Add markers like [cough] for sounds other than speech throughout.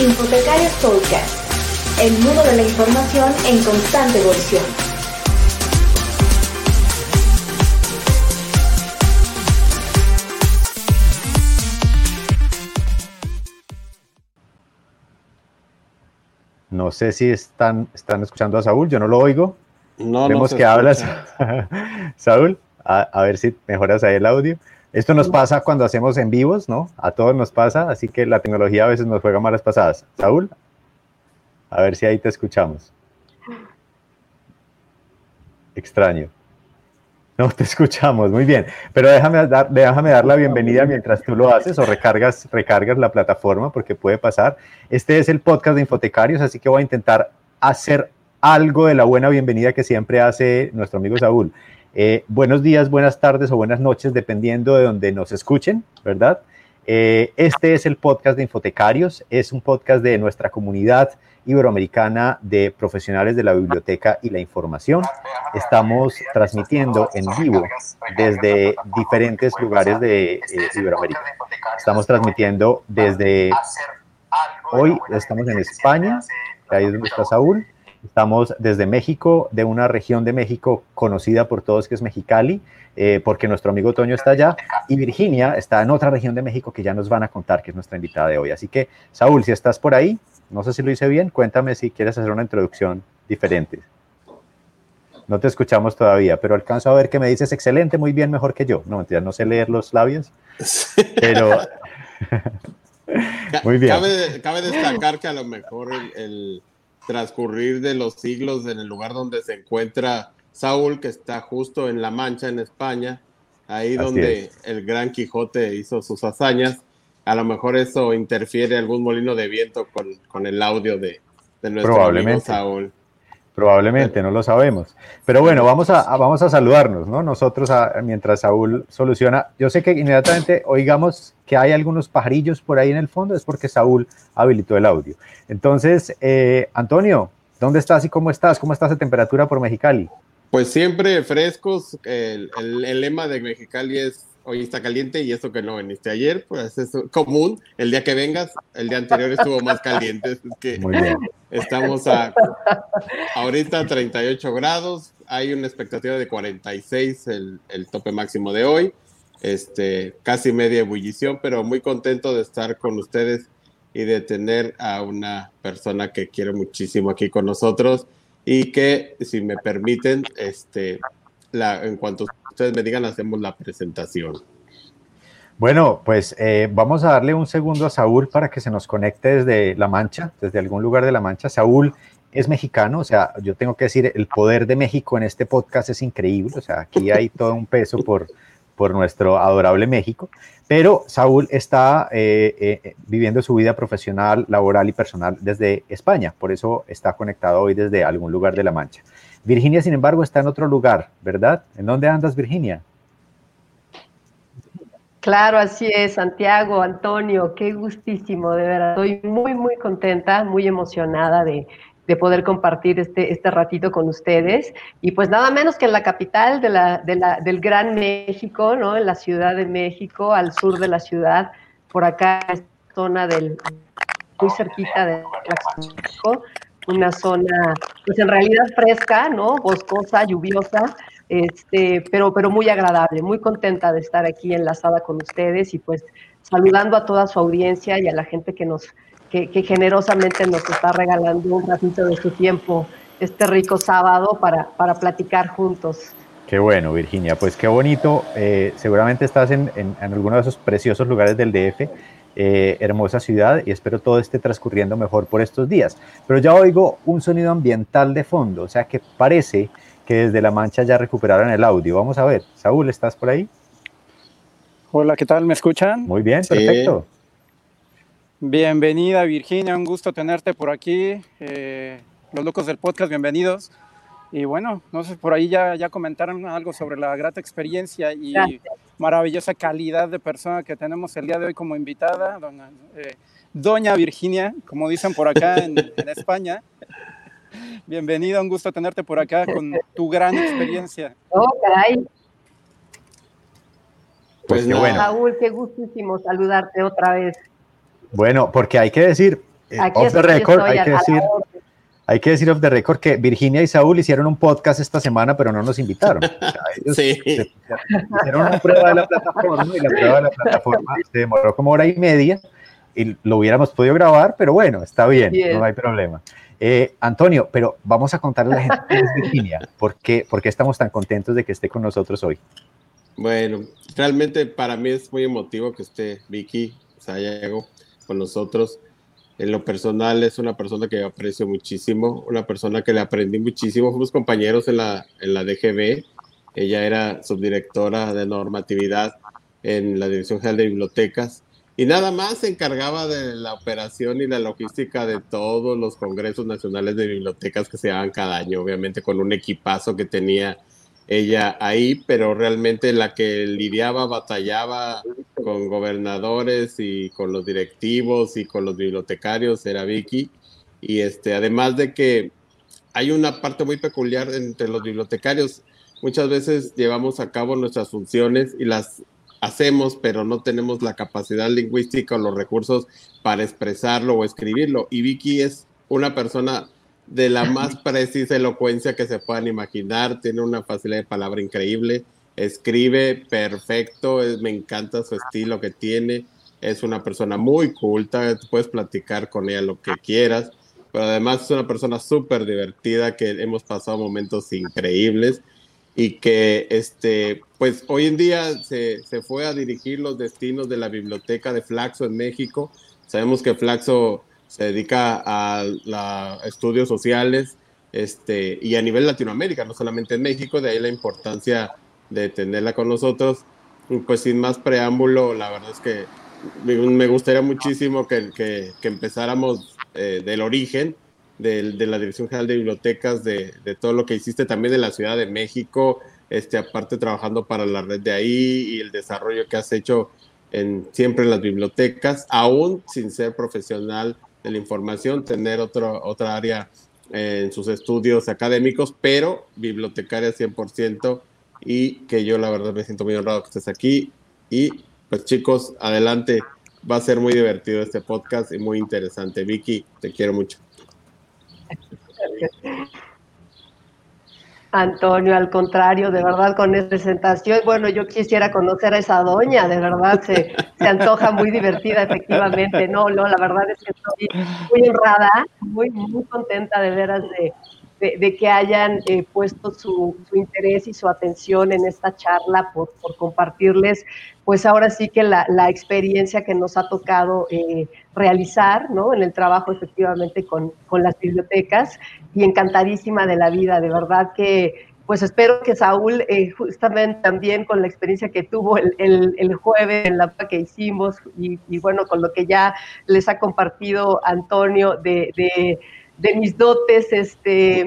Infotecarios Podcast, el mundo de la información en constante evolución. No sé si están, están escuchando a Saúl, yo no lo oigo. No, Vemos no que hablas. [laughs] Saúl, a, a, ver si mejoras ahí el audio. Esto nos pasa cuando hacemos en vivos, ¿no? A todos nos pasa, así que la tecnología a veces nos juega malas pasadas. Saúl, a ver si ahí te escuchamos. Extraño. No te [laughs] escuchamos, muy bien. Pero déjame dar, déjame dar la bienvenida mientras tú lo haces o recargas, recargas la plataforma porque puede pasar. Este es el podcast de Infotecarios, así que voy a intentar hacer algo de la buena bienvenida que siempre hace nuestro amigo Saúl. Eh, buenos días, buenas tardes o buenas noches, dependiendo de donde nos escuchen, ¿verdad? Eh, este es el podcast de Infotecarios, es un podcast de nuestra comunidad iberoamericana de profesionales de la biblioteca y la información. Estamos transmitiendo en vivo desde diferentes lugares de eh, Iberoamérica. Estamos transmitiendo desde hoy, estamos en España, ahí es donde está Saúl. Estamos desde México, de una región de México conocida por todos que es Mexicali, eh, porque nuestro amigo Toño está allá, y Virginia está en otra región de México que ya nos van a contar, que es nuestra invitada de hoy. Así que, Saúl, si estás por ahí, no sé si lo hice bien, cuéntame si quieres hacer una introducción diferente. No te escuchamos todavía, pero alcanzo a ver que me dices excelente, muy bien, mejor que yo. No, mentira, no sé leer los labios, pero... [laughs] [laughs] muy bien. Cabe, cabe, destacar que a lo mejor el, el transcurrir de los siglos en el lugar donde se encuentra Saúl, que está justo en La Mancha, en España, ahí Así donde es. el gran Quijote hizo sus hazañas. A lo mejor eso interfiere algún molino de viento con, con el audio de, de nuestro amigo Saúl. Probablemente, no lo sabemos. Pero bueno, vamos a, vamos a saludarnos, ¿no? Nosotros, mientras Saúl soluciona. Yo sé que inmediatamente oigamos que hay algunos pajarillos por ahí en el fondo, es porque Saúl habilitó el audio. Entonces, eh, Antonio, ¿dónde estás y cómo estás? ¿Cómo está esa temperatura por Mexicali? Pues siempre frescos. El, el lema de Mexicali es hoy está caliente y eso que no viniste ayer, pues es común. El día que vengas, el día anterior estuvo más caliente. Es que Muy bien. estamos a ahorita 38 grados, hay una expectativa de 46, el, el tope máximo de hoy. Este, casi media ebullición, pero muy contento de estar con ustedes y de tener a una persona que quiero muchísimo aquí con nosotros y que, si me permiten, este, la, en cuanto ustedes me digan, hacemos la presentación. Bueno, pues eh, vamos a darle un segundo a Saúl para que se nos conecte desde La Mancha, desde algún lugar de La Mancha. Saúl es mexicano, o sea, yo tengo que decir, el poder de México en este podcast es increíble, o sea, aquí hay todo un peso por, por nuestro adorable México, pero Saúl está eh, eh, viviendo su vida profesional, laboral y personal desde España, por eso está conectado hoy desde algún lugar de La Mancha. Virginia, sin embargo, está en otro lugar, ¿verdad? ¿En dónde andas, Virginia? Claro, así es, Santiago, Antonio, qué gustísimo, de verdad. Estoy muy, muy contenta, muy emocionada de, de poder compartir este, este ratito con ustedes. Y pues nada menos que en la capital de la, de la, del Gran México, ¿no? En la Ciudad de México, al sur de la ciudad, por acá, zona del, muy cerquita de México, una zona, pues en realidad fresca, ¿no? Boscosa, lluviosa, este, pero, pero muy agradable, muy contenta de estar aquí enlazada con ustedes y pues saludando a toda su audiencia y a la gente que nos, que, generosamente nos está regalando un ratito de su tiempo este rico sábado para, para platicar juntos. Qué bueno, Virginia, pues qué bonito. Eh, seguramente estás en, en, en alguno de esos preciosos lugares del DF eh, hermosa ciudad y espero todo esté transcurriendo mejor por estos días. Pero ya oigo un sonido ambiental de fondo, o sea que parece que desde La Mancha ya recuperaron el audio. Vamos a ver, Saúl, ¿estás por ahí? Hola, ¿qué tal? ¿Me escuchan? Muy bien, perfecto. Bienvenida, Virginia, un gusto tenerte por aquí. Eh, los locos del podcast, bienvenidos. Y bueno, no sé, por ahí ya, ya comentaron algo sobre la grata experiencia y Gracias. maravillosa calidad de persona que tenemos el día de hoy como invitada, doña, eh, doña Virginia, como dicen por acá en, en España. Bienvenida, un gusto tenerte por acá con tu gran experiencia. Oh, caray. Pues qué bueno. Raúl, qué gustísimo saludarte otra vez. Bueno, porque hay que decir, off the record, hay que decir, hay que decir off the record que Virginia y Saúl hicieron un podcast esta semana, pero no nos invitaron. [laughs] sí. hicieron una prueba de la plataforma y la prueba de la plataforma se demoró como hora y media y lo hubiéramos podido grabar, pero bueno, está bien, no hay problema. Eh, Antonio, pero vamos a contarle a la gente quién es Virginia, ¿por qué, ¿por qué estamos tan contentos de que esté con nosotros hoy? Bueno, realmente para mí es muy emotivo que esté Vicky Sayago con nosotros en lo personal es una persona que aprecio muchísimo, una persona que le aprendí muchísimo. Fuimos compañeros en la, en la DGB. Ella era subdirectora de normatividad en la Dirección General de Bibliotecas y nada más se encargaba de la operación y la logística de todos los congresos nacionales de bibliotecas que se daban cada año, obviamente con un equipazo que tenía ella ahí, pero realmente la que lidiaba, batallaba con gobernadores y con los directivos y con los bibliotecarios era Vicky. Y este, además de que hay una parte muy peculiar entre los bibliotecarios, muchas veces llevamos a cabo nuestras funciones y las hacemos, pero no tenemos la capacidad lingüística o los recursos para expresarlo o escribirlo. Y Vicky es una persona de la más precisa elocuencia que se puedan imaginar, tiene una facilidad de palabra increíble, escribe perfecto, me encanta su estilo que tiene, es una persona muy culta, puedes platicar con ella lo que quieras, pero además es una persona súper divertida que hemos pasado momentos increíbles y que este, pues hoy en día se, se fue a dirigir los destinos de la biblioteca de Flaxo en México. Sabemos que Flaxo se dedica a, estudios sociales este, y a nivel Latinoamérica, no solamente en México, de ahí la importancia de tenerla con nosotros. Pues sin más preámbulo, la verdad es que me gustaría muchísimo que, que, empezáramos eh, del origen de, de, la Dirección General de Bibliotecas, de, de, todo lo que hiciste también en la Ciudad de México, este, aparte trabajando para la red de ahí y el desarrollo que has hecho en, siempre en las bibliotecas, aún sin ser profesional de la información, tener otro, otra área en sus estudios académicos, pero bibliotecaria 100% y que yo la verdad me siento muy honrado que estés aquí. Y pues chicos, adelante, va a ser muy divertido este podcast y muy interesante. Vicky, te quiero mucho. [laughs] Antonio, al contrario, de verdad, con esta presentación, bueno, yo quisiera conocer a esa doña, de verdad, se, se antoja muy divertida, efectivamente. No, no, la verdad es que estoy muy honrada, muy, muy contenta de veras de, de, que hayan eh, puesto su, interés y su atención en esta charla por, por compartirles, pues ahora sí que la, la experiencia que nos ha tocado eh, realizar, ¿no? En el trabajo efectivamente con, con las bibliotecas y encantadísima de la vida, de verdad que pues espero que Saúl, eh, justamente también con la experiencia que tuvo el, el, el jueves en la que hicimos y, y, bueno, con lo que ya les ha compartido Antonio de de mis dotes este,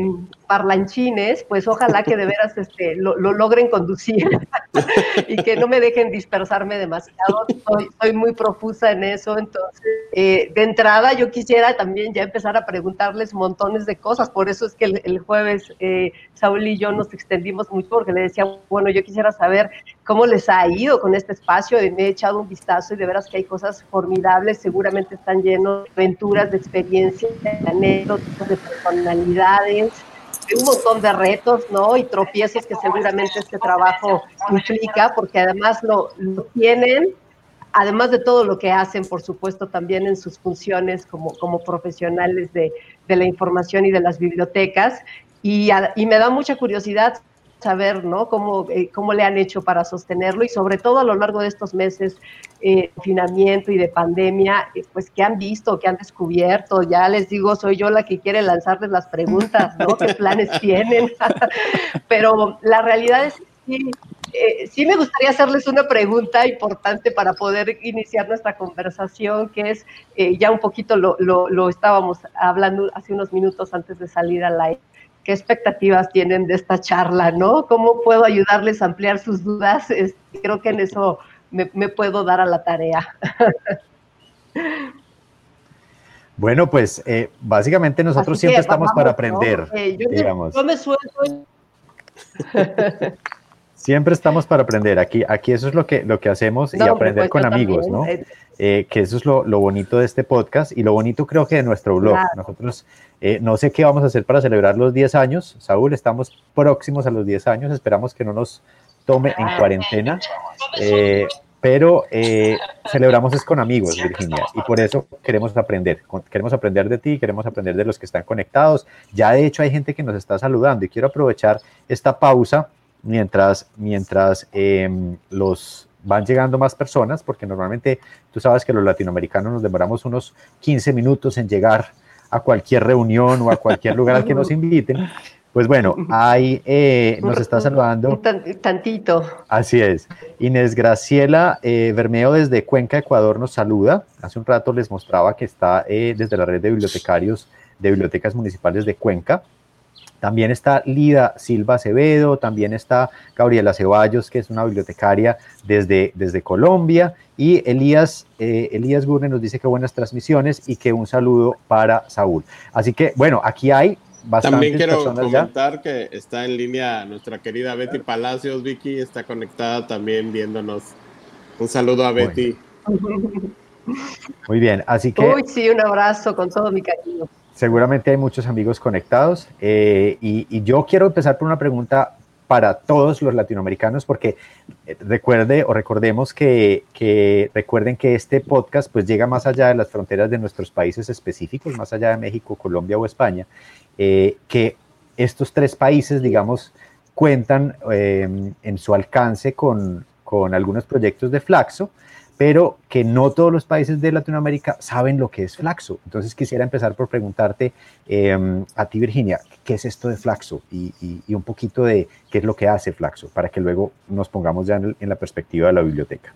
parlanchines, pues ojalá que de veras este, lo, logren conducir [laughs] y que no me dejen dispersarme demasiado. Soy, muy profusa en eso, entonces eh, de entrada yo quisiera también ya empezar a preguntarles montones de cosas, por eso es que el, jueves eh, Saúl y yo nos extendimos mucho porque le decía, bueno, yo quisiera saber cómo les ha ido con este espacio, y me he echado un vistazo y de veras que hay cosas formidables, seguramente están llenos de aventuras, de experiencias, de anécdotas, de personalidades un montón de retos, ¿no? Y tropiezos que seguramente este trabajo implica, porque además lo, tienen, además de todo lo que hacen, por supuesto, también en sus funciones como, como profesionales de, de la información y de las bibliotecas. Y, y me da mucha curiosidad saber, ¿no? Cómo, eh, cómo le han hecho para sostenerlo y sobre todo a lo largo de estos meses eh, de confinamiento y de pandemia, eh, pues qué han visto, qué han descubierto. Ya les digo, soy yo la que quiere lanzarles las preguntas, ¿no? ¿Qué [laughs] planes tienen? [laughs] Pero la realidad es que sí, me gustaría hacerles una pregunta importante para poder iniciar nuestra conversación, que es, ya un poquito lo, lo, lo estábamos hablando hace unos minutos antes de salir al aire qué expectativas tienen de esta charla, ¿no? ¿Cómo puedo ayudarles a ampliar sus dudas? Este, creo que en eso me, puedo dar a la tarea. [laughs] Bueno, pues eh, básicamente nosotros siempre estamos para aprender, yo, digamos. Me, yo me suelto. [laughs] Siempre estamos para aprender. Aquí, aquí eso es lo que, lo que hacemos y aprender con amigos, ¿no? Eh, eh, que eso es lo, lo, bonito de este podcast y lo bonito creo que de nuestro blog. Nosotros eh, no sé qué vamos a hacer para celebrar los 10 años. Saúl, estamos próximos a los 10 años. Esperamos que no nos tome en cuarentena. pero celebramos es con amigos, Virginia, y por eso queremos aprender. Queremos aprender de ti, queremos aprender de los que están conectados. Ya de hecho hay gente que nos está saludando y quiero aprovechar esta pausa mientras, mientras em, los van llegando más personas, porque normalmente tú sabes que los latinoamericanos nos demoramos unos 15 minutos en llegar a cualquier reunión o a cualquier lugar al que nos [laughs] inviten. Pues bueno, ahí eh, nos está saludando. Tantito. Así es. Inés Graciela eh, Bermeo desde Cuenca, Ecuador, nos saluda. Hace un rato les mostraba que está eh, desde la red de bibliotecarios de bibliotecas municipales de Cuenca. También está Lida Silva Acevedo, también está Gabriela Ceballos, que es una bibliotecaria desde, desde Colombia, y Elías, eh, Elías Gurne nos dice que buenas transmisiones y que un saludo para Saúl. Así que, bueno, aquí hay bastantes También quiero comentar que está en línea nuestra querida Betty Palacios, Vicky está conectada también viéndonos. Un saludo a Betty. Muy bien, así que... Uy, sí, un abrazo con todo mi cariño. Seguramente hay muchos amigos conectados eh, y, yo quiero empezar por una pregunta para todos los latinoamericanos porque eh, recuerde o recordemos que, recuerden que este podcast pues llega más allá de las fronteras de nuestros países específicos, más allá de México, Colombia o España, eh, que estos tres países, digamos, cuentan en su alcance con, con algunos proyectos de Flaxo pero que no todos los países de Latinoamérica saben lo que es Flaxo. Entonces quisiera empezar por preguntarte em, a ti, Virginia, ¿qué es esto de Flaxo? Y, un poquito de qué es lo que hace Flaxo, para que luego nos pongamos ya en, la perspectiva de la biblioteca.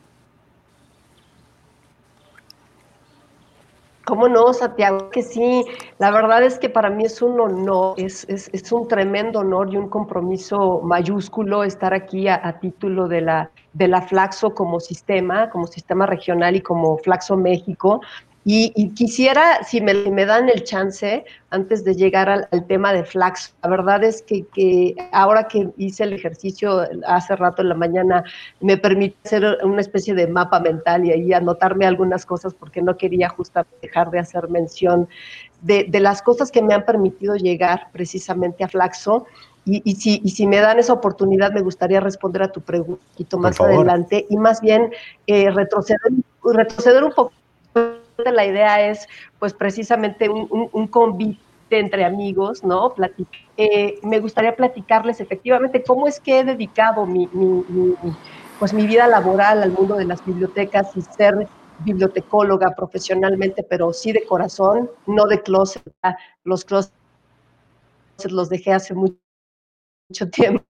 ¿Cómo no, Santiago? Que sí, la verdad es que para mí es un honor, es, es, un tremendo honor y un compromiso mayúsculo estar aquí a título de la de la Flaxo como sistema, como sistema regional y como Flaxo México. Y, quisiera, si me, me, dan el chance, antes de llegar al, tema de Flaxo, la verdad es que, ahora que hice el ejercicio hace rato en la mañana, me permite hacer una especie de mapa mental y ahí anotarme algunas cosas porque no quería justamente dejar de hacer mención de, de las cosas que me han permitido llegar precisamente a Flaxo y, si, y, si, me dan esa oportunidad, me gustaría responder a tu pregunta más adelante y más bien eh, retroceder, retroceder un poco. La idea es, pues, precisamente un, un, convite entre amigos, ¿no? Eh, me gustaría platicarles efectivamente cómo es que he dedicado mi, mi, pues, mi vida laboral al mundo de las bibliotecas y ser bibliotecóloga profesionalmente, pero sí de corazón, no de closet. Los closets los dejé hace mucho mucho tiempo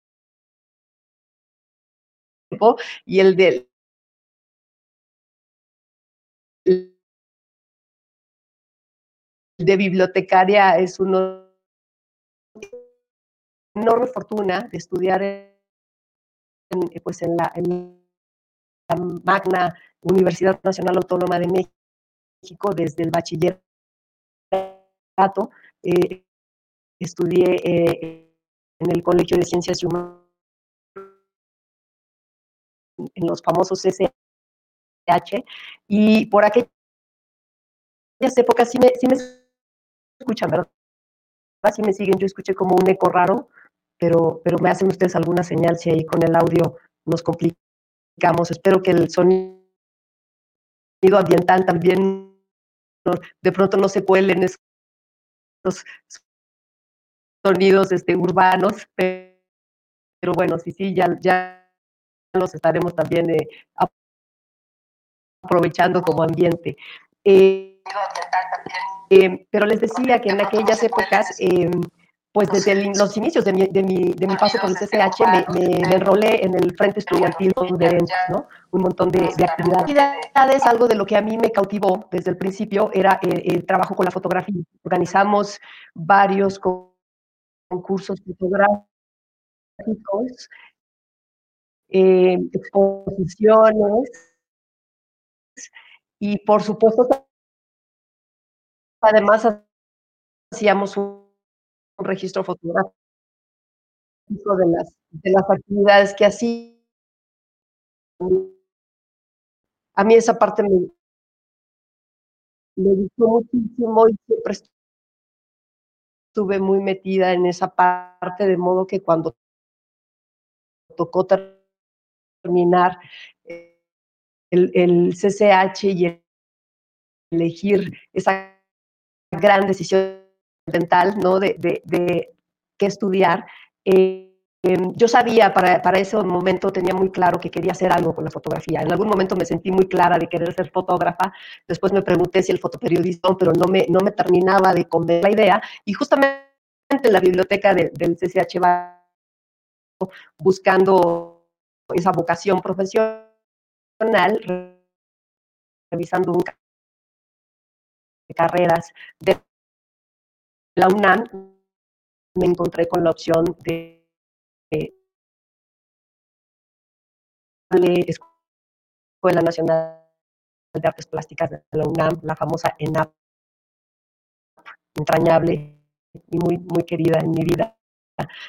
y el de de bibliotecaria es una enorme fortuna de estudiar en, pues en, la, magna Universidad Nacional Autónoma de México desde el bachillerato. Eh, estudié eh, en el Colegio de Ciencias Humanas, en los famosos SH, y por aquellas épocas sí sí me escuchan, ¿verdad? Sí me siguen, yo escuché como un eco raro, pero, pero me hacen ustedes alguna señal si ahí con el audio nos complicamos. Espero que el sonido ambiental también de pronto no se cuelen esos sonidos este, urbanos, pero, bueno, sí, sí, ya, ya los estaremos también eh, aprovechando como ambiente. Eh, eh, pero les decía que en aquellas épocas, pues desde los inicios de mi, paso por el CCH, me, enrolé en el Frente Estudiantil de ¿no? Un montón de, de, actividades. Algo de lo que a mí me cautivó desde el principio era el trabajo con la fotografía. Organizamos varios concursos fotográficos, eh, exposiciones y por supuesto además hacíamos un, registro fotográfico de las, de las actividades que hacía. A mí esa parte me, me gustó muchísimo y siempre estuve muy metida en esa parte, de modo que cuando tocó terminar el, el CCH y elegir esa gran decisión dental, ¿no? De, de, de qué estudiar. Eh, yo sabía, para, para, ese momento tenía muy claro que quería hacer algo con la fotografía. En algún momento me sentí muy clara de querer ser fotógrafa. Después me pregunté si el fotoperiodismo, pero no me, no me terminaba de convencer la idea. Y justamente en la biblioteca de, del CCH buscando esa vocación profesional, revisando un carreras de la UNAM, me encontré con la opción de Escuela Nacional de Artes Plásticas de la UNAM, la famosa ENAP, entrañable y muy, muy querida en mi vida,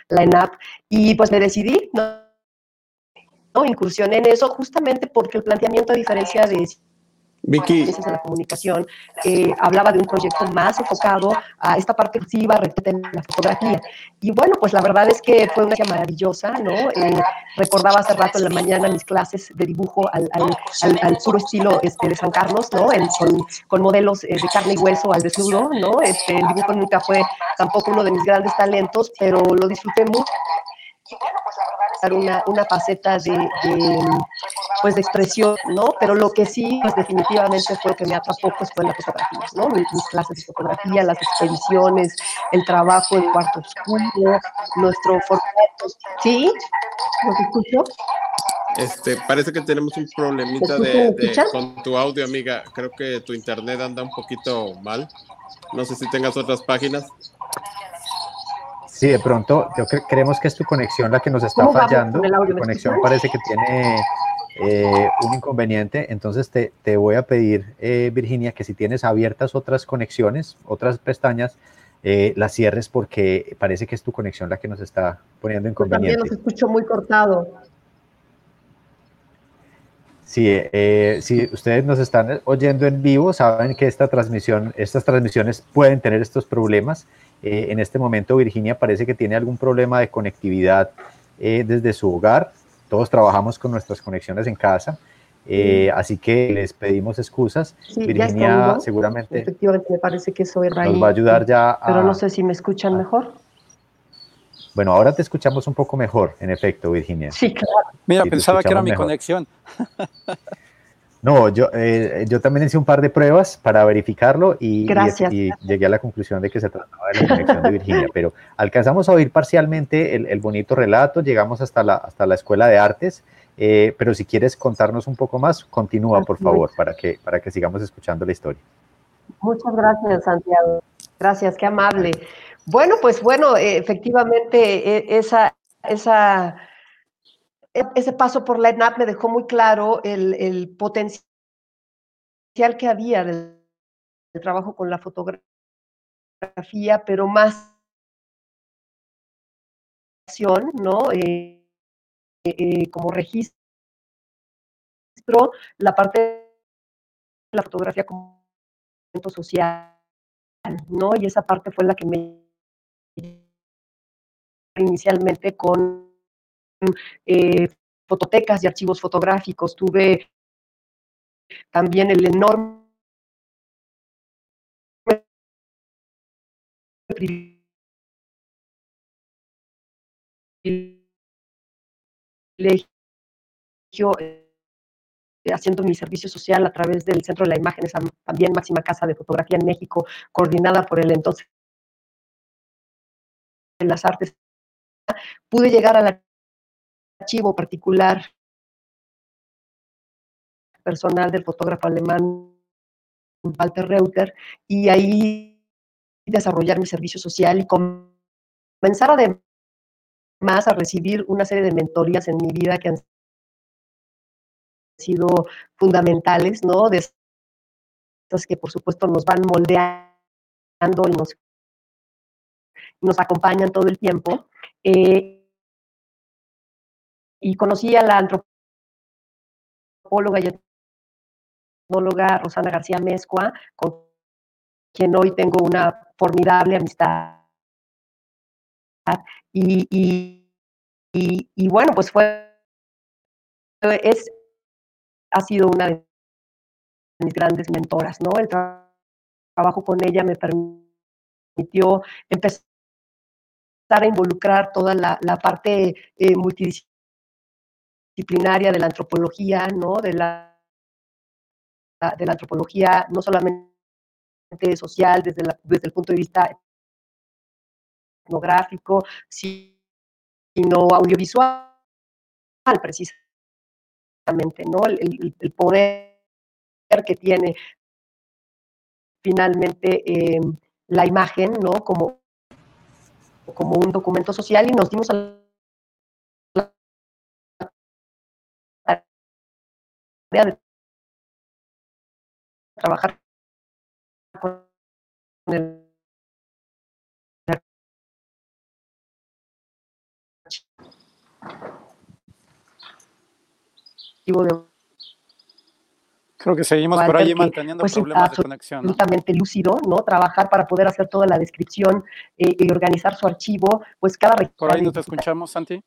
la ENAP, y pues me decidí, ¿no? ¿no? Incursioné en eso justamente porque el planteamiento, a diferencia de Vicky. la comunicación, eh, hablaba de un proyecto más enfocado a esta parte cursiva, de la fotografía. Y bueno, pues la verdad es que fue una maravillosa, ¿no? Eh, recordaba hace rato en la mañana mis clases de dibujo al, al, al, al puro estilo este, de San Carlos, ¿no? En, con, con, modelos eh, de carne y hueso al desnudo, ¿no? Este, el dibujo nunca fue tampoco uno de mis grandes talentos, pero lo disfruté mucho una, una faceta de, de, pues, de expresión, ¿no? Pero lo que sí, pues definitivamente fue que me atrapó, pues fue la fotografía, ¿no? Mis, mis clases de fotografía, las expediciones, el trabajo en cuarto oscuro, nuestro formato. ¿Sí? ¿Lo que escucho? Este, parece que tenemos un problemita de, de, con tu audio, amiga. Creo que tu internet anda un poquito mal. No sé si tengas otras páginas. Sí, de pronto, yo cre creemos que es tu conexión la que nos está fallando. Tu conexión parece que tiene eh, un inconveniente. Entonces te, te voy a pedir, eh, Virginia, que si tienes abiertas otras conexiones, otras pestañas, eh, las cierres porque parece que es tu conexión la que nos está poniendo inconveniente. También los escucho muy cortado. Sí, eh, si ustedes nos están oyendo en vivo, saben que esta transmisión, estas transmisiones pueden tener estos problemas. Eh, en este momento Virginia parece que tiene algún problema de conectividad eh, desde su hogar. Todos trabajamos con nuestras conexiones en casa, eh, así que les pedimos excusas. Sí, Virginia seguramente Efectivamente, me parece que eso era nos ahí, va a ayudar ya a... Pero no sé si me escuchan a, mejor. Bueno, ahora te escuchamos un poco mejor, en efecto, Virginia. Sí, claro. Mira, Sí, pensaba que era mi conexión. [laughs] No, yo, eh, yo también hice un par de pruebas para verificarlo y, y- Gracias. y llegué a la conclusión de que se trataba de la conexión de Virginia, pero alcanzamos a oír parcialmente el, el bonito relato, llegamos hasta la, hasta la Escuela de Artes, eh, pero si quieres contarnos un poco más, continúa, por favor, para que, para que sigamos escuchando la historia. Muchas gracias, Santiago. Gracias, qué amable. Bueno, pues bueno, efectivamente, eh, esa, esa, e- ese paso por la ENAP me dejó muy claro el, el potencial que había del, del trabajo con la fotografía, pero más ¿no? Eh, eh, como registro, la parte de la fotografía como evento social, ¿no? Y esa parte fue la que me inicialmente con eh, fototecas y archivos fotográficos. Tuve también el enorme privilegio eh, haciendo mi servicio social a través del Centro de la Imagen, esa también máxima casa de fotografía en México, coordinada por el entonces de las artes, pude llegar al archivo particular personal del fotógrafo alemán Walter Reuter y ahí desarrollar mi servicio social y comenzar además a recibir una serie de mentorías en mi vida que han sido fundamentales, ¿no? De estas que por supuesto nos van moldeando y nos, acompañan todo el tiempo. Eh, y conocí a la antropóloga y etnóloga Rosana García Mezcua, con quien hoy tengo una formidable amistad. Y, y, y, bueno, pues fue, es, ha sido una de mis grandes mentoras, ¿no? El trabajo con ella me permitió empezar a involucrar toda la, la parte eh, multidisciplinaria de la antropología, ¿no? De la, de la antropología no solamente social desde, la, desde el punto de vista etnográfico, sino audiovisual, precisamente, ¿no? El, poder que tiene finalmente eh, la imagen, ¿no? Como, como un documento social y nos dimos a de trabajar con el archivo de Creo que seguimos por allí manteniendo pues, problemas de conexión. Absolutamente ¿no? lúcido, ¿no? Trabajar para poder hacer toda la descripción eh, y organizar su archivo, pues cada Por ahí no te escuchamos, Santi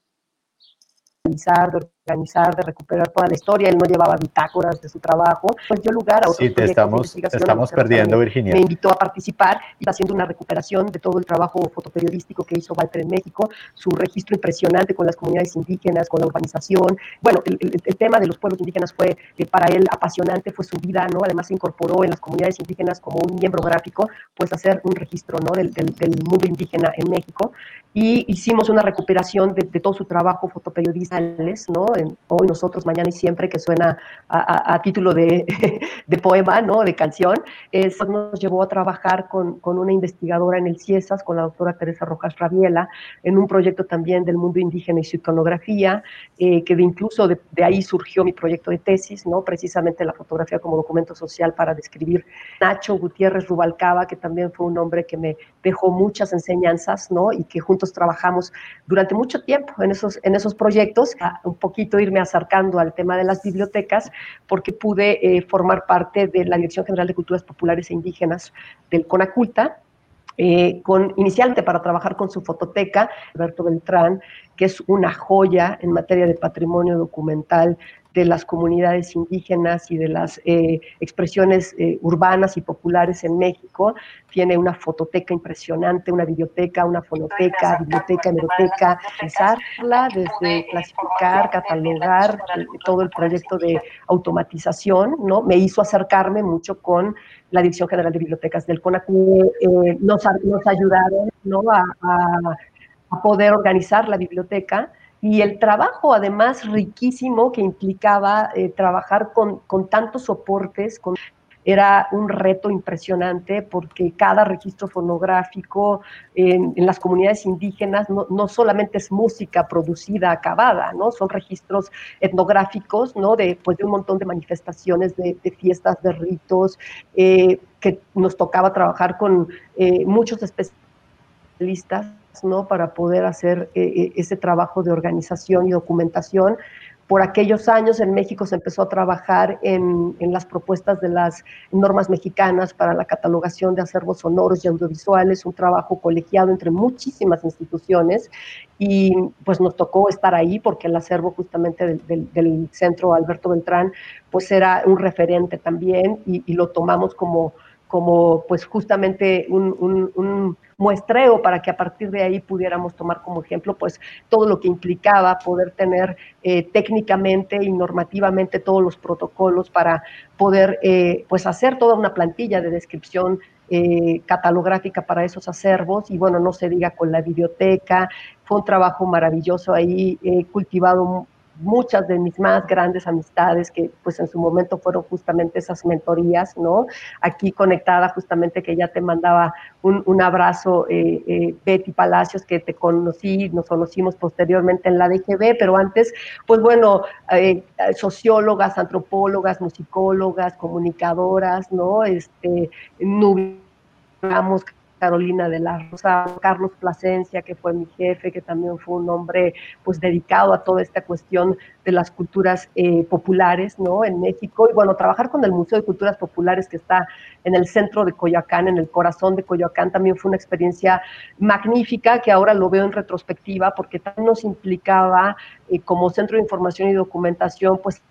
de organizar, de recuperar toda la historia. Él no llevaba bitácoras de su trabajo. Pues dio lugar a otros Sí, te estamos, te estamos perdiendo, Virginia. Me invitó a participar y haciendo una recuperación de todo el trabajo fotoperiodístico que hizo Walter en México, su registro impresionante con las comunidades indígenas, con la urbanización. Bueno, el, el, el tema de los pueblos indígenas fue eh, para él apasionante, fue su vida, ¿no? Además se incorporó en las comunidades indígenas como un miembro gráfico, pues hacer un registro, ¿no? Del, del, del mundo indígena en México. Y hicimos una recuperación de, de todo su trabajo fotoperiodista, ¿no? En, hoy, nosotros, mañana y siempre, que suena a, a, a título de, [laughs] de, poema, ¿no? De canción. Eso nos llevó a trabajar con, con, una investigadora en el CIESAS, con la doctora Teresa Rojas Rabiela, en un proyecto también del mundo indígena y su iconografía, eh, que de incluso de, de, ahí surgió mi proyecto de tesis, ¿no? Precisamente la fotografía como documento social para describir Nacho Gutiérrez Rubalcaba, que también fue un hombre que me dejó muchas enseñanzas, ¿no? Y que juntos trabajamos durante mucho tiempo en esos, en esos proyectos, a un poquito irme acercando al tema de las bibliotecas, porque pude eh, formar parte de la Dirección General de Culturas Populares e Indígenas del CONACULTA, eh, con, inicialmente para trabajar con su fototeca, Alberto Beltrán, que es una joya en materia de patrimonio documental de las comunidades indígenas y de las eh, expresiones eh, urbanas y populares en México. Tiene una fototeca impresionante, una biblioteca, una fonoteca, biblioteca, hemeroteca, pensarla desde clasificar, catalogar eh, todo el proyecto de automatización, ¿no? Me hizo acercarme mucho con la Dirección General de Bibliotecas del CONACU. Eh, nos, nos, ayudaron ¿no? a, a, a poder organizar la biblioteca y el trabajo además riquísimo que implicaba eh, trabajar con, con, tantos soportes, era un reto impresionante porque cada registro fonográfico en, en las comunidades indígenas no, no, solamente es música producida, acabada, ¿no? son registros etnográficos ¿no? de, pues, de un montón de manifestaciones, de, de fiestas, de ritos, eh, que nos tocaba trabajar con eh, muchos especialistas ¿no? para poder hacer eh, ese trabajo de organización y documentación. Por aquellos años en México se empezó a trabajar en, en, las propuestas de las normas mexicanas para la catalogación de acervos sonoros y audiovisuales, un trabajo colegiado entre muchísimas instituciones y pues nos tocó estar ahí porque el acervo justamente del, del, centro Alberto Beltrán pues era un referente también y lo tomamos como, como pues justamente un, un, muestreo para que a partir de ahí pudiéramos tomar como ejemplo pues todo lo que implicaba poder tener eh, técnicamente y normativamente todos los protocolos para poder eh, pues hacer toda una plantilla de descripción eh, catalográfica para esos acervos. Y bueno, no se diga con la biblioteca, fue un trabajo maravilloso ahí, he cultivado muchas de mis más grandes amistades que pues en su momento fueron justamente esas mentorías, ¿no? Aquí conectada justamente que ya te mandaba un, un abrazo eh, eh, Betty Palacios que te conocí, nos conocimos posteriormente en la DGB, pero antes, pues bueno, eh, sociólogas, antropólogas, musicólogas, comunicadoras, ¿no? Este, nublamos Carolina de la Rosa, Carlos Plasencia, que fue mi jefe, que también fue un hombre pues dedicado a toda esta cuestión de las culturas eh, populares, ¿no? En México. Y bueno, trabajar con el Museo de Culturas Populares que está en el centro de Coyoacán, en el corazón de Coyoacán, también fue una experiencia magnífica que ahora lo veo en retrospectiva porque también nos implicaba eh, como centro de información y documentación, pues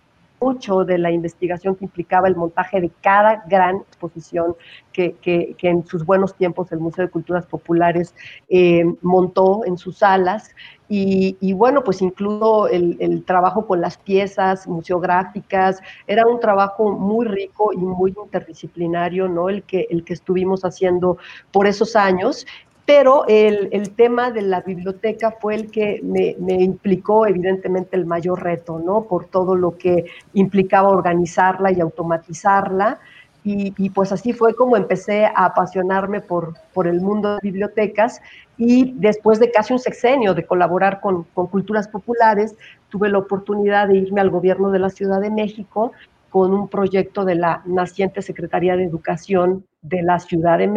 mucho de la investigación que implicaba el montaje de cada gran exposición que, que, en sus buenos tiempos el Museo de Culturas Populares eh, montó en sus salas. Y, bueno, pues incluso el, el, trabajo con las piezas museográficas, era un trabajo muy rico y muy interdisciplinario, ¿no? El que, el que estuvimos haciendo por esos años pero el, el, tema de la biblioteca fue el que me, implicó evidentemente el mayor reto, ¿no? Por todo lo que implicaba organizarla y automatizarla. Y, y, pues así fue como empecé a apasionarme por, por el mundo de bibliotecas y después de casi un sexenio de colaborar con, con Culturas Populares, tuve la oportunidad de irme al gobierno de la Ciudad de México con un proyecto de la naciente Secretaría de Educación de la Ciudad de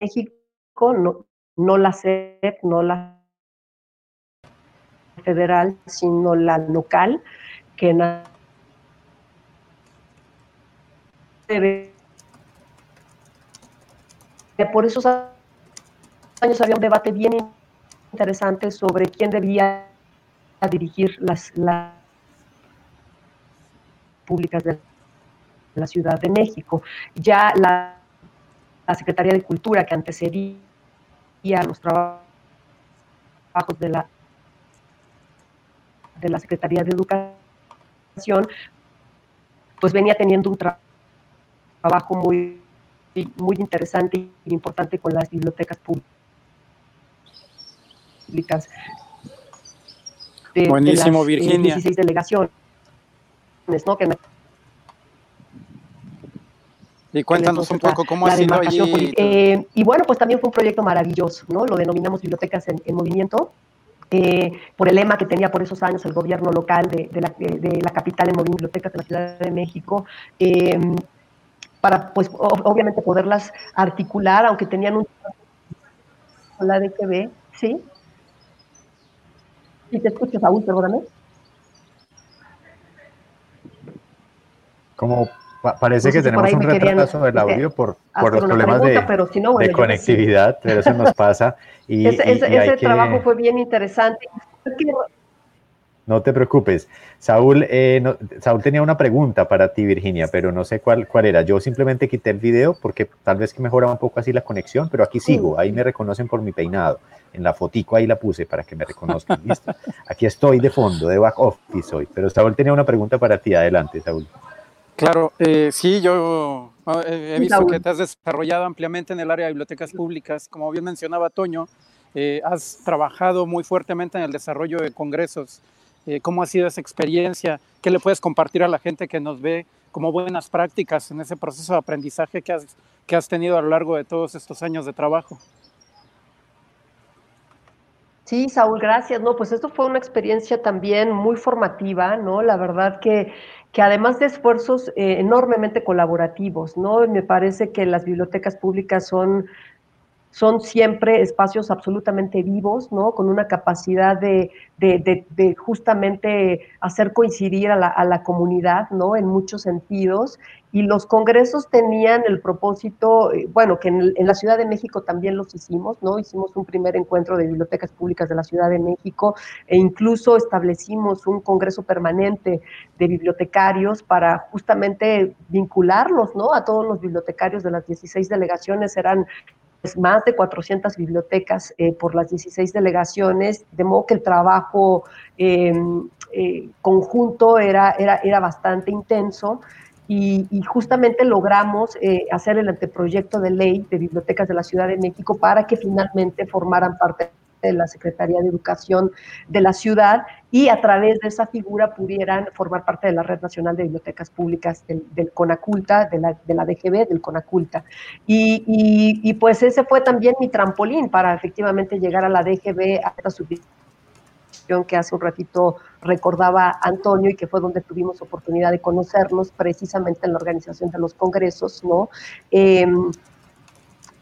México no, no la SEP, no la federal, sino la local, que por esos años había un debate bien interesante sobre quién debía dirigir las, las públicas de la Ciudad de México. Ya la, la Secretaría de Cultura que antecedía a los trabajos de la, de la Secretaría de Educación, pues venía teniendo un trabajo muy, muy interesante e importante con las bibliotecas públicas. De, Buenísimo, de las, Virginia. 16 delegaciones, ¿no? Que y cuéntanos un poco cómo ha sido allí. Eh, y bueno, pues también fue un proyecto maravilloso, ¿no? Lo denominamos Bibliotecas en, en Movimiento. Eh, por el lema que tenía por esos años el gobierno local de, de, la, de la, capital en movimiento bibliotecas de la Ciudad de México, eh, para pues obviamente poderlas articular, aunque tenían un la DGB, ¿sí? Si te escuchas, Saúl, perdóname. Como parece que tenemos un retraso del audio por, por los problemas de, de conectividad, pero eso nos pasa. [laughs] Y, ese, ese, y ese trabajo fue bien interesante. No te preocupes. Saúl, eh, no, Saúl tenía una pregunta para ti, Virginia, pero no sé cuál, cuál era. Yo simplemente quité el video porque tal vez que mejora un poco así la conexión, pero aquí sigo. Ahí me reconocen por mi peinado. En la fotico ahí la puse para que me reconozcan. ¿listo? Aquí estoy de fondo, de back office hoy. Pero Saúl tenía una pregunta para ti. Adelante, Saúl. Claro, eh, sí, yo he visto que te has desarrollado ampliamente en el área de bibliotecas públicas. Como bien mencionaba Toño, eh, has trabajado muy fuertemente en el desarrollo de congresos. Eh, ¿Cómo ha sido esa experiencia? ¿Qué le puedes compartir a la gente que nos ve como buenas prácticas en ese proceso de aprendizaje que has, que has tenido a lo largo de todos estos años de trabajo? Sí, Saúl, gracias. No, pues esto fue una experiencia también muy formativa, ¿no? La verdad que que además de esfuerzos eh, enormemente colaborativos, ¿no? Me parece que las bibliotecas públicas son son siempre espacios absolutamente vivos, ¿no? Con una capacidad de, de, de, justamente hacer coincidir a la, a la, comunidad, ¿no? En muchos sentidos. Y los congresos tenían el propósito, eh, bueno, que en, en, la Ciudad de México también los hicimos, ¿no? Hicimos un primer encuentro de bibliotecas públicas de la Ciudad de México e incluso establecimos un congreso permanente de bibliotecarios para justamente vincularlos, ¿no? A todos los bibliotecarios de las 16 delegaciones, eran más de 400 bibliotecas eh, por las 16 delegaciones, de modo que el trabajo eh, eh, conjunto era, era, era bastante intenso. Y, y justamente logramos eh, hacer el anteproyecto de ley de bibliotecas de la Ciudad de México para que finalmente formaran parte de la Secretaría de Educación de la ciudad y a través de esa figura pudieran formar parte de la Red Nacional de Bibliotecas Públicas del, CONACULTA, de la, de la, DGB, del CONACULTA. Y, pues ese fue también mi trampolín para efectivamente llegar a la DGB, a esta subdivisión que hace un ratito recordaba Antonio y que fue donde tuvimos oportunidad de conocernos precisamente en la organización de los congresos, ¿no? Eh,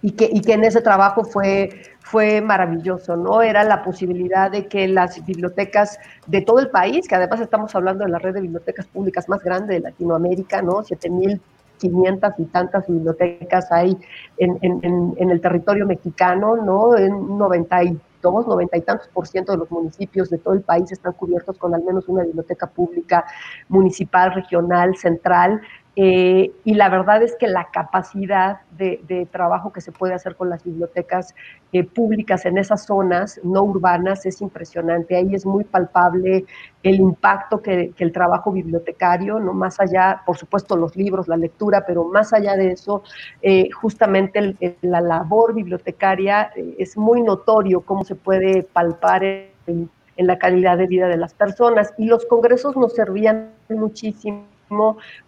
y que, y que en ese trabajo fue, fue maravilloso, ¿no? Era la posibilidad de que las bibliotecas de todo el país, que además estamos hablando de la red de bibliotecas públicas más grande de Latinoamérica, ¿no? 7.500 y tantas bibliotecas hay en, en, en, el territorio mexicano, ¿no? En 92, 90 y tantos por ciento de los municipios de todo el país están cubiertos con al menos una biblioteca pública municipal, regional, central, eh, y la verdad es que la capacidad de, trabajo que se puede hacer con las bibliotecas eh, públicas en esas zonas no urbanas es impresionante. Ahí es muy palpable el impacto que, el trabajo bibliotecario, no más allá, por supuesto, los libros, la lectura, pero más allá de eso, eh, justamente la labor bibliotecaria es muy notorio cómo se puede palpar en la calidad de vida de las personas. Y los congresos nos servían muchísimo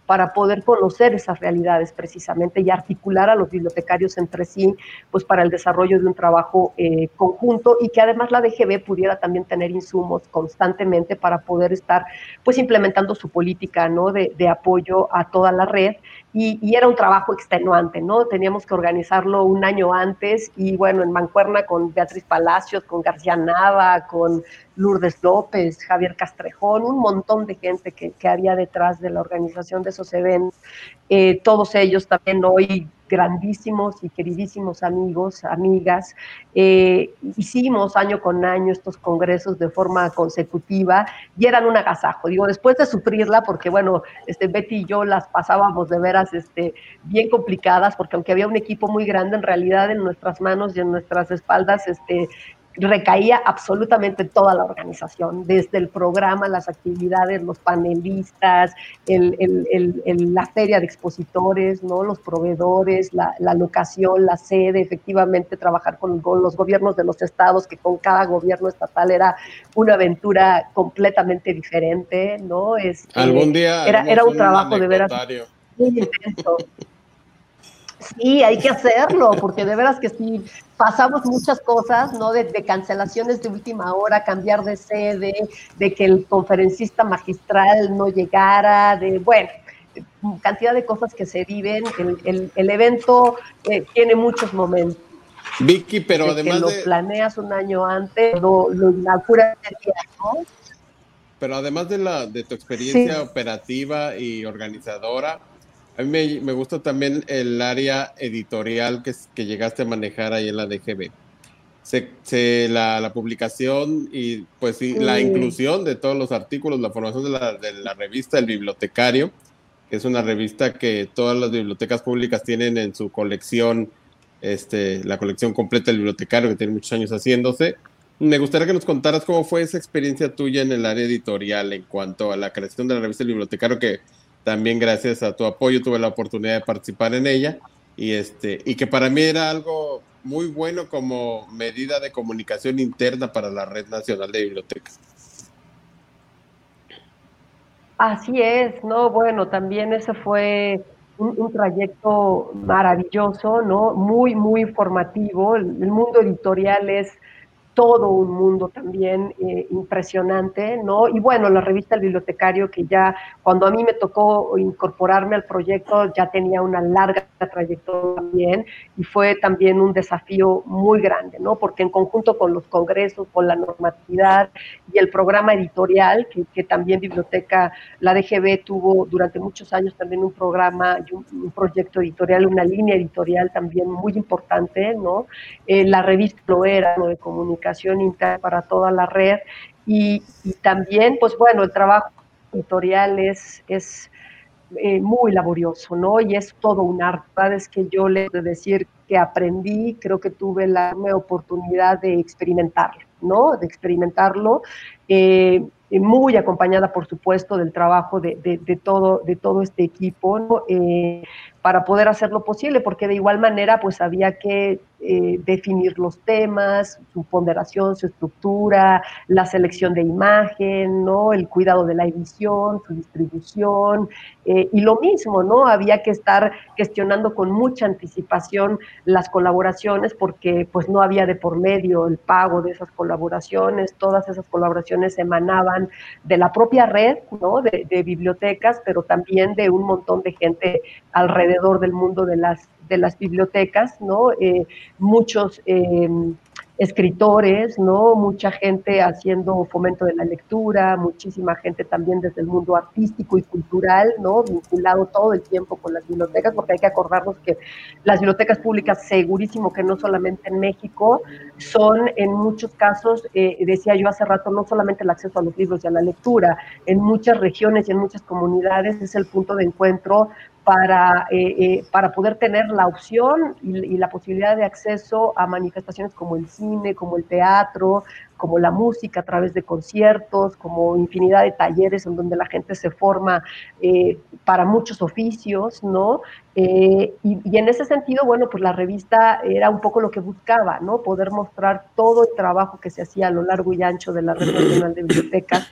para poder conocer esas realidades precisamente y articular a los bibliotecarios entre sí, pues para el desarrollo de un trabajo eh, conjunto y que además la DGB pudiera también tener insumos constantemente para poder estar pues implementando su política ¿no? de, de apoyo a toda la red y, y, era un trabajo extenuante, ¿no? Teníamos que organizarlo un año antes y bueno, en Mancuerna con Beatriz Palacios, con García Nava, con Lourdes López, Javier Castrejón, un montón de gente que, que había detrás de la organización de esos eventos. Eh, todos ellos también hoy grandísimos y queridísimos amigos, amigas. Eh, hicimos año con año estos congresos de forma consecutiva y eran un agasajo. Digo, después de sufrirla, porque bueno, este, Betty y yo las pasábamos de veras este, bien complicadas, porque aunque había un equipo muy grande, en realidad en nuestras manos y en nuestras espaldas este, recaía absolutamente toda la organización, desde el programa, las actividades, los panelistas, la feria de expositores, ¿no? los proveedores, la, locación, la sede, efectivamente trabajar con los gobiernos de los estados, que con cada gobierno estatal era una aventura completamente diferente, ¿no? Este, Algún día era, era un trabajo de veras muy intenso. Sí, hay que hacerlo, porque de veras que sí, pasamos muchas cosas, ¿no? De, cancelaciones de última hora, cambiar de sede, de que el conferencista magistral no llegara, de, bueno, cantidad de cosas que se viven. El, el, evento eh, tiene muchos momentos. Vicky, pero además que lo planeas un año antes, lo, lo inauguras ¿no? Pero además de, la, de tu experiencia operativa y organizadora, a mí me, gusta también el área editorial que, que, llegaste a manejar ahí en la DGB. Se, la, publicación y pues sí, la inclusión de todos los artículos, la formación de la, de la revista El Bibliotecario, que es una revista que todas las bibliotecas públicas tienen en su colección, este, la colección completa del bibliotecario, que tiene muchos años haciéndose. Me gustaría que nos contaras cómo fue esa experiencia tuya en el área editorial en cuanto a la creación de la revista El Bibliotecario, que también gracias a tu apoyo tuve la oportunidad de participar en ella y este y que para mí era algo muy bueno como medida de comunicación interna para la red nacional de bibliotecas. Así es, no, bueno, también ese fue un, trayecto maravilloso, ¿no? Muy, muy formativo. El, el mundo editorial es todo un mundo también eh, impresionante, ¿no? Y bueno, la revista El Bibliotecario, que ya cuando a mí me tocó incorporarme al proyecto, ya tenía una larga trayectoria también, y fue también un desafío muy grande, ¿no? Porque en conjunto con los congresos, con la normatividad y el programa editorial, que, también Biblioteca, la DGB tuvo durante muchos años también un programa y un, proyecto editorial, una línea editorial también muy importante, ¿no? Eh, la revista lo era, ¿no? De comunicación interna para toda la red y, también, pues bueno, el trabajo editorial es, es eh, muy laborioso, ¿no? Y es todo un arte. Es que yo le de decir que aprendí, creo que tuve la oportunidad de experimentarlo, ¿no? De experimentarlo. Eh, muy acompañada, por supuesto, del trabajo de, de, todo, de todo este equipo, eh, para poder hacerlo posible, porque de igual manera, pues había que eh, definir los temas, su ponderación, su estructura, la selección de imagen, ¿no? el cuidado de la edición, su distribución, eh, y lo mismo, ¿no? Había que estar gestionando con mucha anticipación las colaboraciones porque pues no había de por medio el pago de esas colaboraciones, todas esas colaboraciones emanaban de la propia red, ¿no? De, bibliotecas, pero también de un montón de gente alrededor del mundo de las de las bibliotecas, ¿no? Muchos escritores, ¿no? Mucha gente haciendo fomento de la lectura, muchísima gente también desde el mundo artístico y cultural, ¿no? Vinculado todo el tiempo con las bibliotecas, porque hay que acordarnos que las bibliotecas públicas, segurísimo que no solamente en México, son en muchos casos, eh, decía yo hace rato, no solamente el acceso a los libros y a la lectura, en muchas regiones y en muchas comunidades es el punto de encuentro para, eh, eh, para poder tener la opción y, la posibilidad de acceso a manifestaciones como el cine, como el teatro, como la música a través de conciertos, como infinidad de talleres en donde la gente se forma eh, para muchos oficios, ¿no? y, y, en ese sentido, bueno, pues la revista era un poco lo que buscaba, ¿no? Poder mostrar todo el trabajo que se hacía a lo largo y ancho de la Red Nacional de Bibliotecas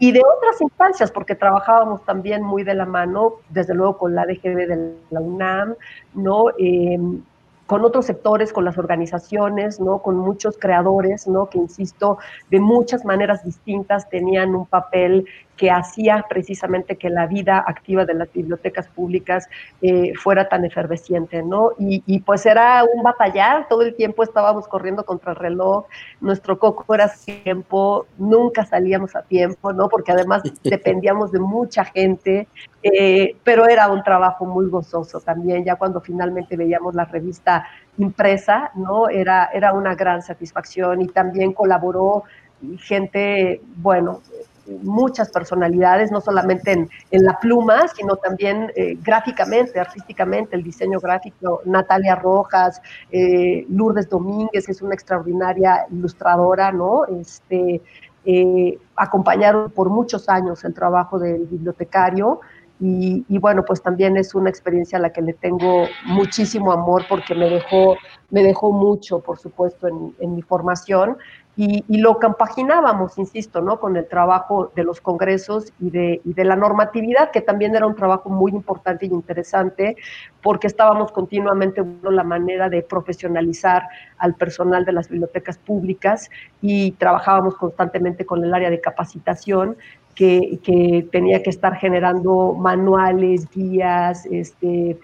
y de otras instancias, porque trabajábamos también muy de la mano, desde luego con la DGB de la UNAM, ¿no? Em, con otros sectores, con las organizaciones, ¿no? con muchos creadores, ¿no? que insisto, de muchas maneras distintas tenían un papel que hacía precisamente que la vida activa de las bibliotecas públicas eh, fuera tan efervesciente, ¿no? Y, pues era un batallar, todo el tiempo estábamos corriendo contra el reloj, nuestro coco era tiempo, nunca salíamos a tiempo, ¿no? Porque además [laughs] dependíamos de mucha gente, eh, pero era un trabajo muy gozoso también, ya cuando finalmente veíamos la revista impresa, ¿no? Era, era una gran satisfacción y también colaboró gente, bueno, muchas personalidades, no solamente en, la pluma, sino también eh, gráficamente, artísticamente, el diseño gráfico. Natalia Rojas, eh, Lourdes Domínguez, que es una extraordinaria ilustradora, ¿no? Este, eh, acompañaron por muchos años el trabajo del bibliotecario. Y, bueno, pues también es una experiencia a la que le tengo muchísimo amor porque me dejó, me dejó mucho, por supuesto, en, mi formación y, lo compaginábamos, insisto, ¿no? con el trabajo de los congresos y de, de, la normatividad, que también era un trabajo muy importante y interesante, porque estábamos continuamente buscando la manera de profesionalizar al personal de las bibliotecas públicas y trabajábamos constantemente con el área de capacitación, que, que tenía que estar generando manuales, guías, este,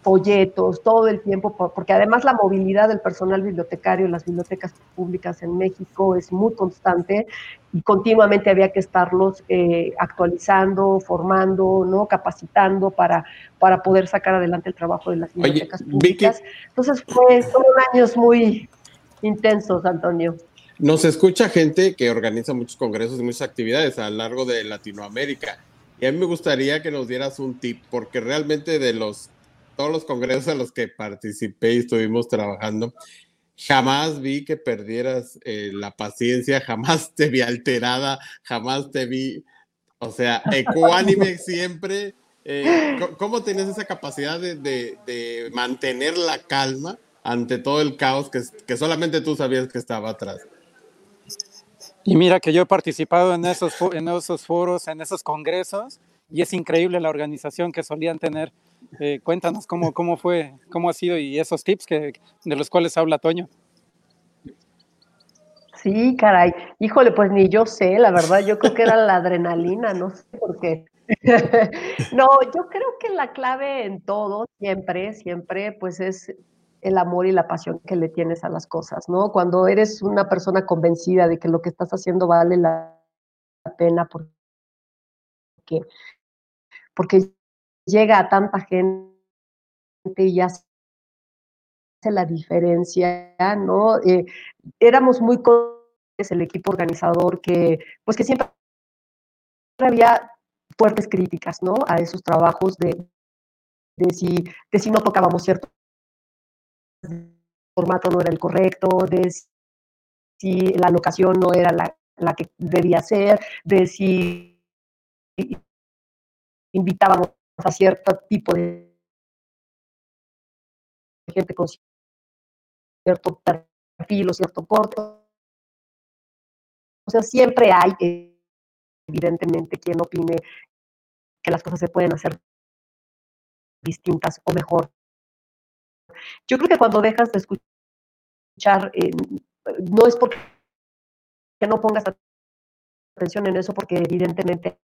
folletos todo el tiempo, porque además la movilidad del personal bibliotecario en las bibliotecas públicas en México es muy constante y continuamente había que estarlos eh, actualizando, formando, ¿no? capacitando para, para poder sacar adelante el trabajo de las bibliotecas públicas. Entonces fue, fueron años muy intensos, Antonio. Nos escucha gente que organiza muchos congresos y muchas actividades a lo largo de Latinoamérica. Y a mí me gustaría que nos dieras un tip, porque realmente de los todos los congresos a los que participé y estuvimos trabajando, jamás vi que perdieras eh, la paciencia, [laughs] jamás te vi alterada, jamás te vi, o sea, ecuánime [laughs] siempre. Eh, ¿Cómo tienes esa capacidad de, mantener la calma ante todo el caos que, que solamente tú sabías que estaba atrás? Y mira que yo he participado en esos, en esos foros, en esos congresos, y es increíble la organización que solían tener eh, cuéntanos cómo, cómo fue, cómo ha sido y esos tips que, de los cuales habla Toño. Sí, caray. Híjole, pues ni yo sé, la verdad, yo creo que era la adrenalina, no sé por qué. [laughs] no, yo creo que la clave en todo, siempre, siempre, pues es el amor y la pasión que le tienes a las cosas, ¿no? Cuando eres una persona convencida de que lo que estás haciendo vale la pena porque, porque llega a tanta gente y hace la diferencia, ¿no? Eh, éramos muy el equipo organizador que, pues que siempre había fuertes críticas, ¿no? A esos trabajos de, de, si, de si no tocábamos cierto formato no era el correcto, de si la locación no era la, la que debía ser, de si invitábamos a cierto tipo de gente con cierto perfil o cierto corto. O sea, siempre hay, evidentemente, quien opine que las cosas se pueden hacer distintas o mejor. Yo creo que cuando dejas de escuchar, eh, no es porque no pongas atención en eso, porque evidentemente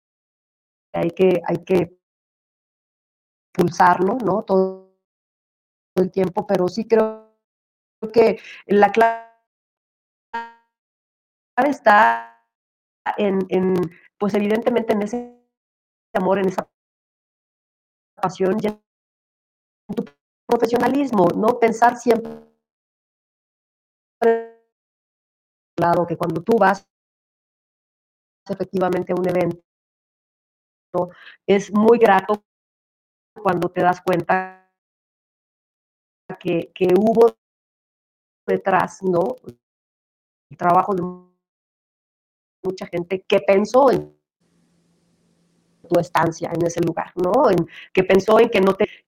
hay que, hay que pulsarlo, ¿no? Todo el tiempo, pero sí creo que la clave está en, en, pues evidentemente en ese amor, en esa pasión en profesionalismo, ¿no? Pensar siempre claro que cuando tú vas efectivamente a un evento, es muy grato cuando te das cuenta que, que hubo detrás, ¿no? El trabajo de mucha gente que pensó en tu estancia en ese lugar, ¿no? En, que pensó en que no te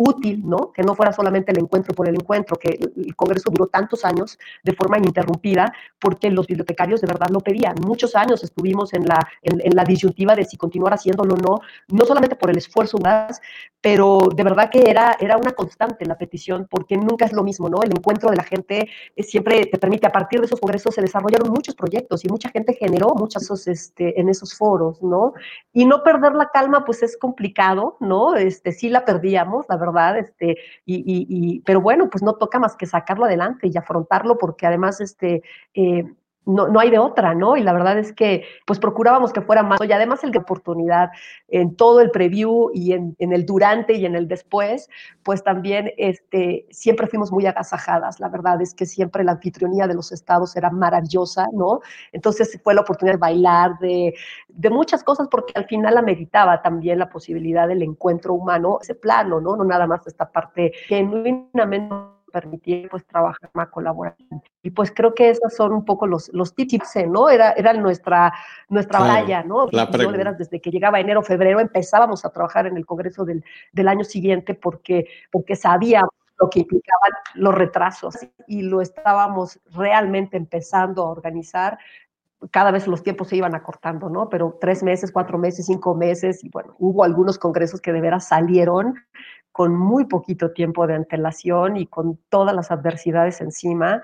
útil, ¿no? Que no fuera solamente el encuentro por el encuentro, que el Congreso duró tantos años de forma ininterrumpida, porque los bibliotecarios de verdad lo pedían. Muchos años estuvimos en la, en, en la disyuntiva de si continuar haciéndolo o no, no solamente por el esfuerzo más, pero de verdad que era, era una constante la petición, porque nunca es lo mismo, ¿no? El encuentro de la gente siempre te permite, a partir de esos congresos se desarrollaron muchos proyectos y mucha gente generó muchos este, en esos foros, ¿no? Y no perder la calma, pues es complicado, ¿no? Este, sí la perdíamos, la verdad ¿verdad? Este, y, y, pero bueno, pues no toca más que sacarlo adelante y afrontarlo porque además, este, eh, no, no, hay de otra, ¿no? Y la verdad es que pues procurábamos que fuera más, y además el de oportunidad en todo el preview y en, en, el durante y en el después, pues también este, siempre fuimos muy agasajadas, la verdad es que siempre la anfitrionía de los estados era maravillosa, ¿no? Entonces fue la oportunidad de bailar, de, de muchas cosas, porque al final la meditaba también la posibilidad del encuentro humano, ese plano, ¿no? No nada más esta parte genuinamente permitir pues trabajar más colaboración. Y pues creo que esos son un poco los, los tips, ¿no? Era, era nuestra, nuestra claro, batalla, ¿no? Yo, de veras, desde que llegaba enero, febrero, empezábamos a trabajar en el Congreso del, del año siguiente porque, porque sabíamos lo que implicaban los retrasos y lo estábamos realmente empezando a organizar cada vez los tiempos se iban acortando, ¿no? Pero tres meses, cuatro meses, cinco meses, y bueno, hubo algunos congresos que de veras salieron con muy poquito tiempo de antelación y con todas las adversidades encima,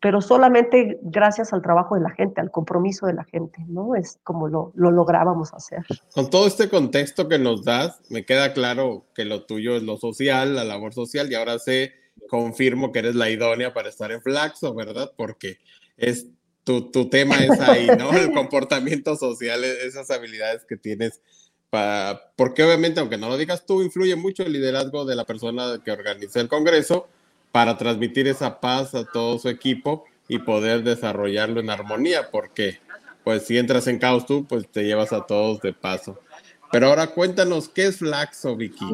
pero solamente gracias al trabajo de la gente, al compromiso de la gente, ¿no? Es como lo, lo lográbamos hacer. Con todo este contexto que nos das, me queda claro que lo tuyo es lo social, la labor social, y ahora sé, confirmo que eres la idónea para estar en Flaxo, ¿verdad? Porque es tu, tu tema es ahí, ¿no? El comportamiento social, esas habilidades que tienes para, porque obviamente, aunque no lo digas tú, influye mucho el liderazgo de la persona que organiza el Congreso para transmitir esa paz a todo su equipo y poder desarrollarlo en armonía, porque pues si entras en caos tú, pues te llevas a todos de paso. Pero ahora cuéntanos, ¿qué es Flaxo, Vicky?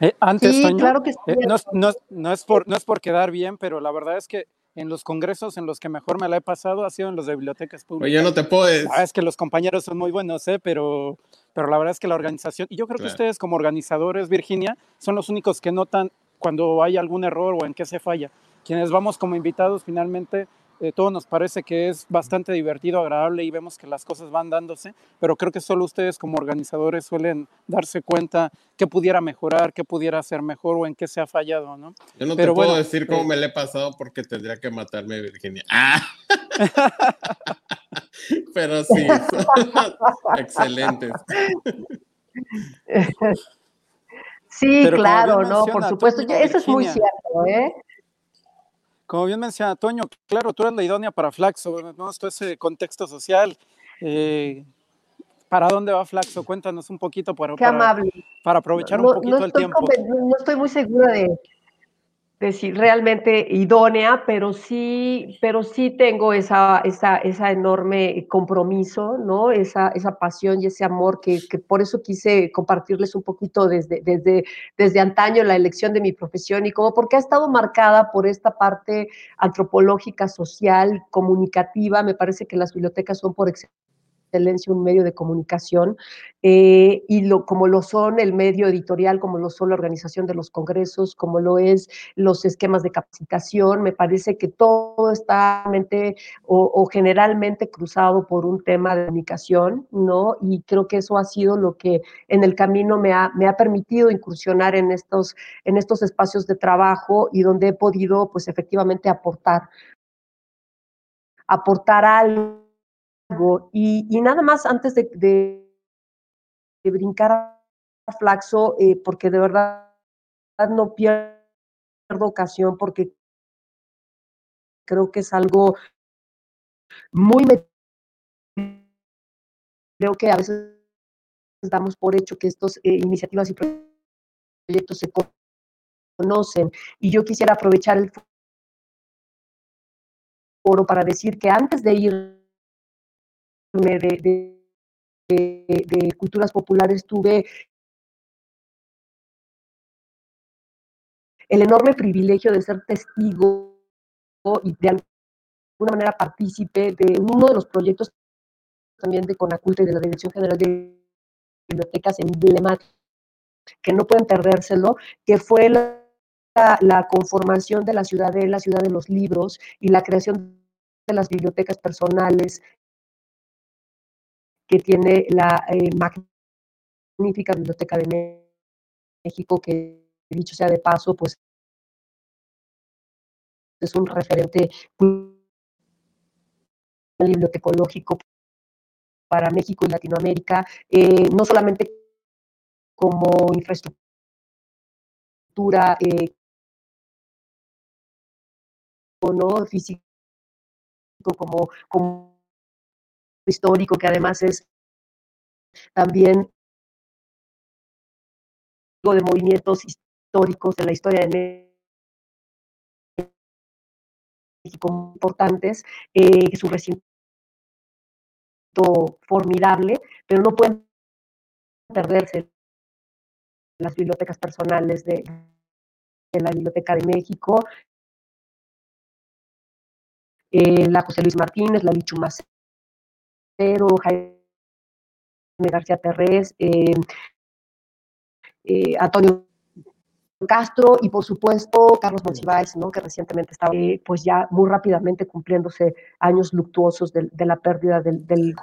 Eh, antes, sí, Toño, claro que sí. eh, no, no, no, es por, no es por quedar bien, pero la verdad es que en los congresos en los que mejor me la he pasado ha sido en los de bibliotecas públicas. Oye, no te puedes. La verdad es que los compañeros son muy buenos, ¿eh? pero, pero la verdad es que la organización, y yo creo claro. que ustedes como organizadores, Virginia, son los únicos que notan cuando hay algún error o en qué se falla. Quienes vamos como invitados, finalmente, eh, todo nos parece que es bastante divertido, agradable y vemos que las cosas van dándose, pero creo que solo ustedes como organizadores suelen darse cuenta qué pudiera mejorar, qué pudiera ser mejor o en qué se ha fallado, ¿no? Yo no pero te puedo bueno, decir cómo eh, me le he pasado porque tendría que matarme, Virginia. ¡Ah! [laughs] pero sí, [laughs] excelentes. [laughs] Sí, pero claro, no, por supuesto, Virginia, eso es muy cierto, ¿eh? Como bien menciona Toño, claro, tú eres la idónea para Flaxo, ¿no? Todo ese contexto social. Eh, ¿Para dónde va Flaxo? Cuéntanos un poquito para, Qué amable. para aprovechar no, un poquito no el tiempo. No estoy muy segura de, decir realmente idónea, pero sí, pero sí tengo esa, esa, esa enorme compromiso, ¿no? Esa, esa pasión y ese amor que, que, por eso quise compartirles un poquito desde, desde, desde antaño la elección de mi profesión y como porque ha estado marcada por esta parte antropológica, social, comunicativa. Me parece que las bibliotecas son por excelencia excelencia un medio de comunicación eh, y lo, como lo son el medio editorial, como lo son la organización de los congresos, como lo es los esquemas de capacitación, me parece que todo está o, o generalmente cruzado por un tema de comunicación, ¿no? Y creo que eso ha sido lo que en el camino me ha, me ha permitido incursionar en estos, en estos espacios de trabajo y donde he podido, pues efectivamente, aportar aportar algo y, nada más antes de, brincar a Flaxo, eh, porque de verdad no pierdo ocasión porque creo que es algo muy creo que a veces damos por hecho que estas eh, iniciativas y proyectos se conocen y yo quisiera aprovechar el foro para decir que antes de irme de, de, culturas populares tuve el enorme privilegio de ser testigo y de alguna manera partícipe de uno de los proyectos también de Conaculta y de la Dirección General de Bibliotecas emblemáticas, que no pueden perdérselo, que fue la, conformación de la ciudad de la ciudad de los libros y la creación de las bibliotecas personales que tiene la eh, magnífica Biblioteca de México, que dicho sea de paso, pues es un referente bibliotecológico para México y Latinoamérica, eh, no solamente como infraestructura eh, no físico como, como histórico, que además es también de movimientos históricos de la historia de México importantes, eh, su recinto formidable, pero no pueden perderse las bibliotecas personales de, la Biblioteca de México, eh, la José Luis Martínez, la Lichu Macero, Jaime García Terrés, eh, eh, Antonio Castro y por supuesto Carlos Monsiváis, ¿no? que recientemente estaba eh, pues ya muy rápidamente cumpliéndose años luctuosos de, de la pérdida del, del,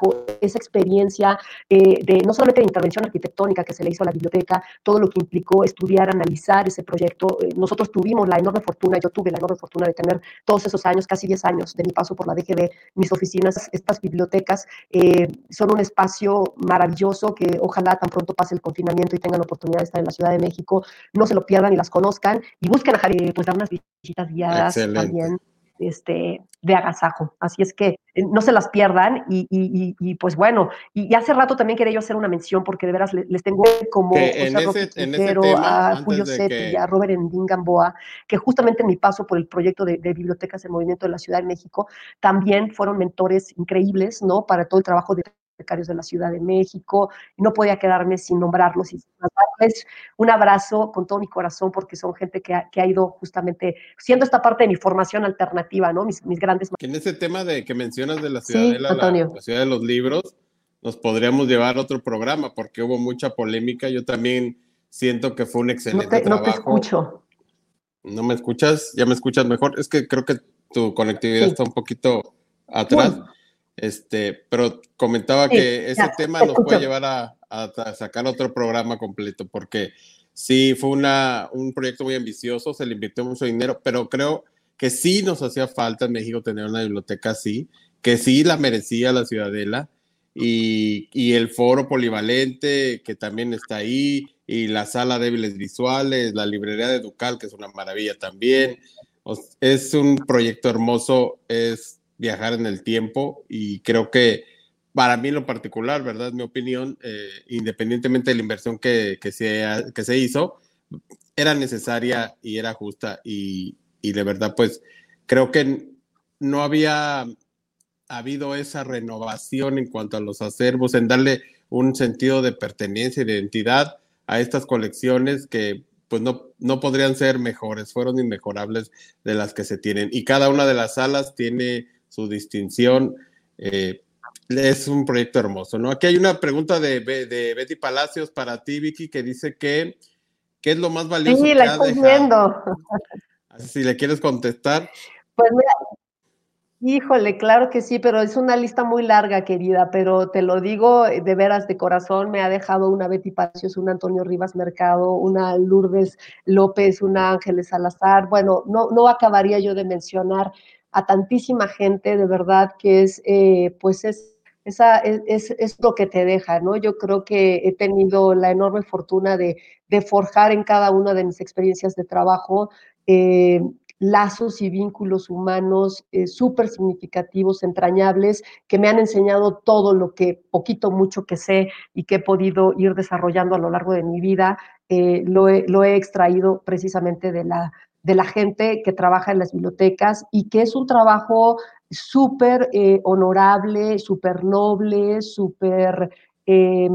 esa experiencia eh, de no solamente de intervención arquitectónica que se le hizo a la biblioteca, todo lo que implicó estudiar, analizar ese proyecto. Eh, nosotros tuvimos la enorme fortuna, yo tuve la enorme fortuna de tener todos esos años, casi 10 años de mi paso por la DGB, mis oficinas, estas bibliotecas eh, son un espacio maravilloso que ojalá tan pronto pase el confinamiento y tengan la oportunidad de estar en la Ciudad de México, no se lo pierdan y las conozcan y busquen a Javier, pues dar unas visitas guiadas Excelente. también este, de agasajo. Así es que eh, no se las pierdan y, y, y pues bueno, y, hace rato también quería yo hacer una mención porque de veras les, les tengo como en ese, en ese tema, a Julio Sepp que... y a Robert Endín Gamboa, que justamente en mi paso por el proyecto de, de, bibliotecas en movimiento de la Ciudad de México, también fueron mentores increíbles, ¿no? Para todo el trabajo de bibliotecarios de la Ciudad de México, y no podía quedarme sin nombrarlos y sin un abrazo con todo mi corazón, porque son gente que ha, que ha, ido justamente siendo esta parte de mi formación alternativa, ¿no? Mis, mis grandes... En ese tema de que mencionas de la Ciudadela, sí, la, la, Ciudad de los Libros, nos podríamos llevar a otro programa, porque hubo mucha polémica, yo también siento que fue un excelente no te, trabajo. No te escucho. ¿No me escuchas? ¿Ya me escuchas mejor? Es que creo que tu conectividad sí. está un poquito atrás. Sí. Este, pero comentaba sí, que ese ya, tema nos puede llevar a, a, sacar otro programa completo, porque sí fue una, un proyecto muy ambicioso, se le invirtió mucho dinero, pero creo que sí nos hacía falta en México tener una biblioteca así, que sí la merecía la Ciudadela, y, y el foro polivalente que también está ahí, y la sala débiles visuales, la librería de Ducal, que es una maravilla también. Es un proyecto hermoso, es viajar en el tiempo y creo que para mí en lo particular, ¿verdad? Mi opinión, eh, independientemente de la inversión que, que, se, que se hizo, era necesaria y era justa y, y de verdad, pues creo que no había habido esa renovación en cuanto a los acervos, en darle un sentido de pertenencia y de identidad a estas colecciones que pues no, no podrían ser mejores, fueron inmejorables de las que se tienen. Y cada una de las salas tiene su distinción. Eh, es un proyecto hermoso, ¿no? Aquí hay una pregunta de, de, Betty Palacios para ti, Vicky, que dice que ¿qué es lo más valioso? Sí, que la estoy viendo. Si le quieres contestar. Pues mira, híjole, claro que sí, pero es una lista muy larga, querida, pero te lo digo de veras de corazón, me ha dejado una Betty Palacios, una Antonio Rivas Mercado, una Lourdes López, una Ángeles Salazar, bueno, no, no acabaría yo de mencionar a tantísima gente, de verdad que es, eh, pues es esa es, es, lo que te deja, ¿no? Yo creo que he tenido la enorme fortuna de, forjar en cada una de mis experiencias de trabajo eh, lazos y vínculos humanos eh, súper significativos, entrañables, que me han enseñado todo lo que poquito, mucho que sé y que he podido ir desarrollando a lo largo de mi vida, lo, lo, he, extraído precisamente de la, de la gente que trabaja en las bibliotecas y que es un trabajo súper eh, honorable, súper noble, súper eh,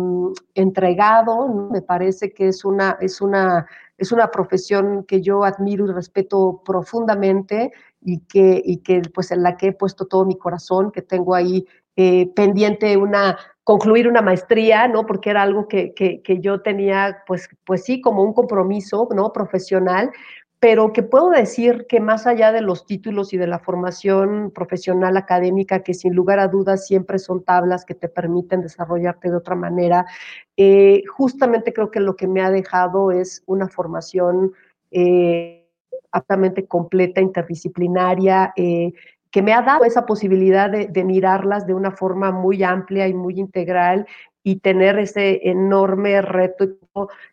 entregado, me parece que es una, es, una, es una profesión que yo admiro y respeto profundamente y que, y que pues en la que he puesto todo mi corazón, que tengo ahí eh, pendiente una, concluir una maestría, ¿no? Porque era algo que, que, que, yo tenía, pues, pues sí, como un compromiso, ¿no? Profesional, pero que puedo decir que más allá de los títulos y de la formación profesional académica, que sin lugar a dudas siempre son tablas que te permiten desarrollarte de otra manera, eh, justamente creo que lo que me ha dejado es una formación eh, aptamente completa, interdisciplinaria, eh, que me ha dado esa posibilidad de, de, mirarlas de una forma muy amplia y muy integral y tener ese enorme reto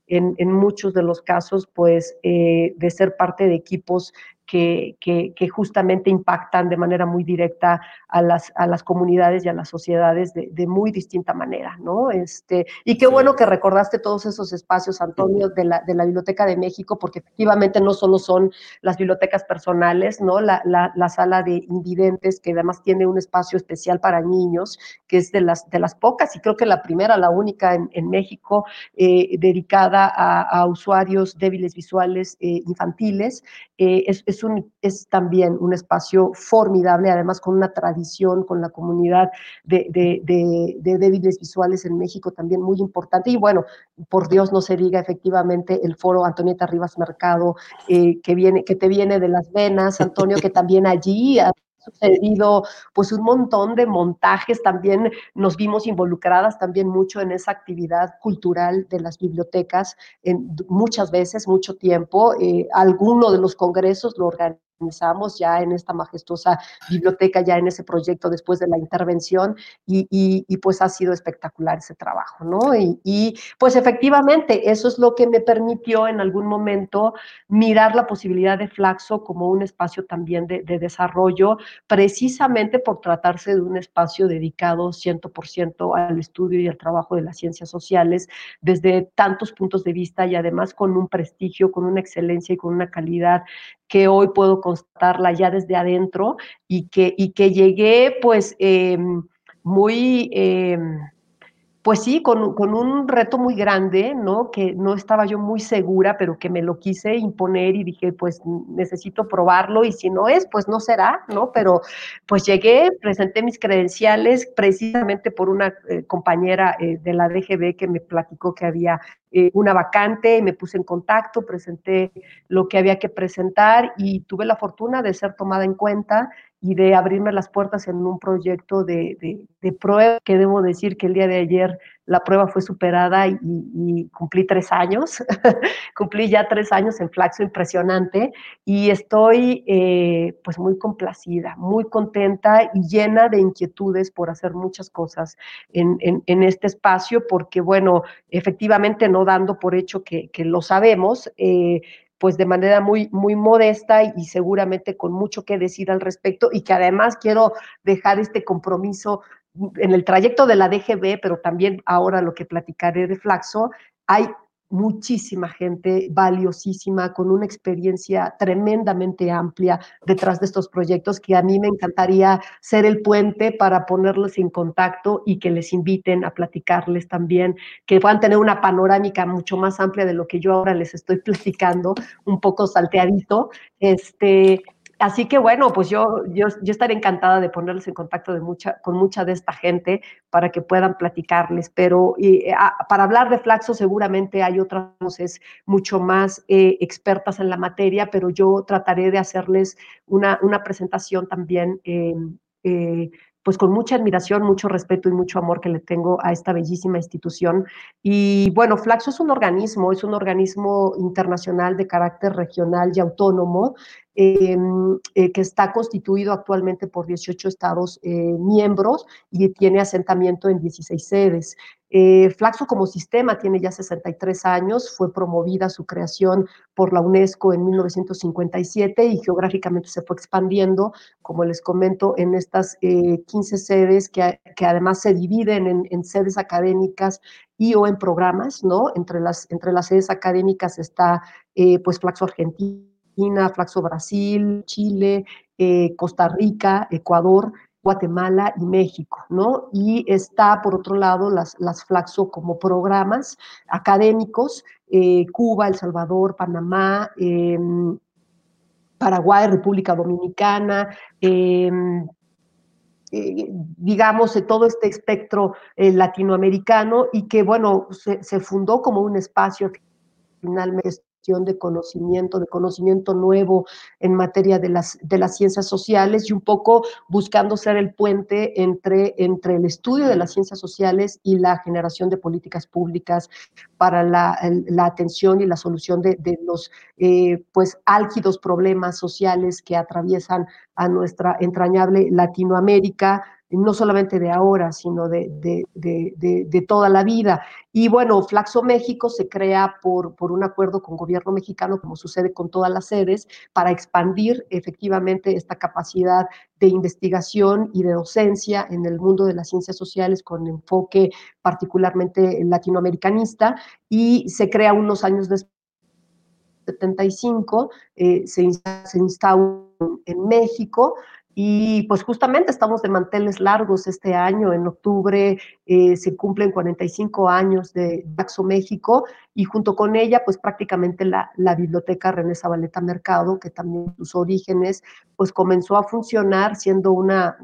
en, en muchos de los casos, pues, eh, de ser parte de equipos que, que, que, justamente impactan de manera muy directa a las, a las comunidades y a las sociedades de, de muy distinta manera, ¿no? Este, y qué sí. bueno que recordaste todos esos espacios, Antonio, de la, de la Biblioteca de México, porque efectivamente no solo son las bibliotecas personales, ¿no? La, la, la sala de invidentes, que además tiene un espacio especial para niños, que es de las, de las pocas, y creo que la primera, la única en, en México, eh, dedicada a, a, usuarios débiles visuales eh, infantiles, eh, es, es, un, es, también un espacio formidable, además con una tradición con la comunidad de, de, de, de, débiles visuales en México también muy importante. Y bueno, por Dios no se diga efectivamente el foro Antonieta Rivas Mercado, eh, que, viene, que te viene de las venas, Antonio, que también allí sucedido pues un montón de montajes, también nos vimos involucradas también mucho en esa actividad cultural de las bibliotecas, en, muchas veces, mucho tiempo, eh, alguno de los congresos lo organizamos organizamos ya en esta majestuosa biblioteca, ya en ese proyecto después de la intervención y, y, y pues ha sido espectacular ese trabajo, ¿no? Y, y, pues efectivamente eso es lo que me permitió en algún momento mirar la posibilidad de Flaxo como un espacio también de, de desarrollo, precisamente por tratarse de un espacio dedicado 100% al estudio y al trabajo de las ciencias sociales desde tantos puntos de vista y además con un prestigio, con una excelencia y con una calidad que hoy puedo constatarla ya desde adentro y que, y que llegué pues eh, muy... Eh, pues sí, con, un reto muy grande, ¿no? Que no estaba yo muy segura, pero que me lo quise imponer y dije, pues necesito probarlo y si no es, pues no será, ¿no? Pero pues llegué, presenté mis credenciales precisamente por una eh, compañera eh, de la DGB que me platicó que había eh, una vacante, me puse en contacto, presenté lo que había que presentar y tuve la fortuna de ser tomada en cuenta y de abrirme las puertas en un proyecto de, de, prueba, que debo decir que el día de ayer la prueba fue superada y, cumplí tres años, [laughs] cumplí ya tres años en Flaxo, impresionante, y estoy eh, pues muy complacida, muy contenta y llena de inquietudes por hacer muchas cosas en, en, este espacio, porque bueno, efectivamente no dando por hecho que, que lo sabemos, eh, pues de manera muy, muy modesta y, seguramente con mucho que decir al respecto y que además quiero dejar este compromiso en el trayecto de la DGB, pero también ahora lo que platicaré de Flaxo, hay muchísima gente valiosísima, con una experiencia tremendamente amplia detrás de estos proyectos que a mí me encantaría ser el puente para ponerlos en contacto y que les inviten a platicarles también, que puedan tener una panorámica mucho más amplia de lo que yo ahora les estoy platicando, un poco salteadito, este, Así que bueno, pues yo, yo, estaré encantada de ponerles en contacto de mucha, con mucha de esta gente para que puedan platicarles, pero y, a, para hablar de Flaxo seguramente hay otras voces mucho más eh, expertas en la materia, pero yo trataré de hacerles una, una presentación también eh, eh, pues con mucha admiración, mucho respeto y mucho amor que le tengo a esta bellísima institución. Y bueno, Flaxo es un organismo, es un organismo internacional de carácter regional y autónomo Em, eh, que está constituido actualmente por 18 estados eh, miembros y tiene asentamiento en 16 sedes. Eh, Flaxo como sistema tiene ya 63 años, fue promovida su creación por la UNESCO en 1957 y geográficamente se fue expandiendo, como les comento, en estas 15 sedes que, además se dividen en, sedes académicas y o en programas, ¿no? Entre las, entre las sedes académicas está pues Flaxo Argentina, Flaxo Brasil, Chile, eh, Costa Rica, Ecuador, Guatemala y México, ¿no? Y está, por otro lado, las, las Flaxo como programas académicos, eh, Cuba, El Salvador, Panamá, em, Paraguay, República Dominicana, em, eh, digamos, todo este espectro latinoamericano y que, bueno, se, fundó como un espacio finalmente de conocimiento, de conocimiento nuevo en materia de las, de las ciencias sociales y un poco buscando ser el puente entre, entre el estudio de las ciencias sociales y la generación de políticas públicas para la, la atención y la solución de, de los eh, pues álgidos problemas sociales que atraviesan a nuestra entrañable Latinoamérica, no solamente de ahora, sino de, de, de, de, toda la vida. Y bueno, Flaxo México se crea por, por un acuerdo con gobierno mexicano, como sucede con todas las sedes, para expandir efectivamente esta capacidad de investigación y de docencia en el mundo de las ciencias sociales con enfoque particularmente latinoamericanista y se crea unos años después 75, eh, se, se instaura en México, y pues justamente estamos de manteles largos este año, en octubre eh, se cumplen 45 años de Daxo México y junto con ella pues prácticamente la, la biblioteca René Zabaleta Mercado, que también sus orígenes pues comenzó a funcionar siendo una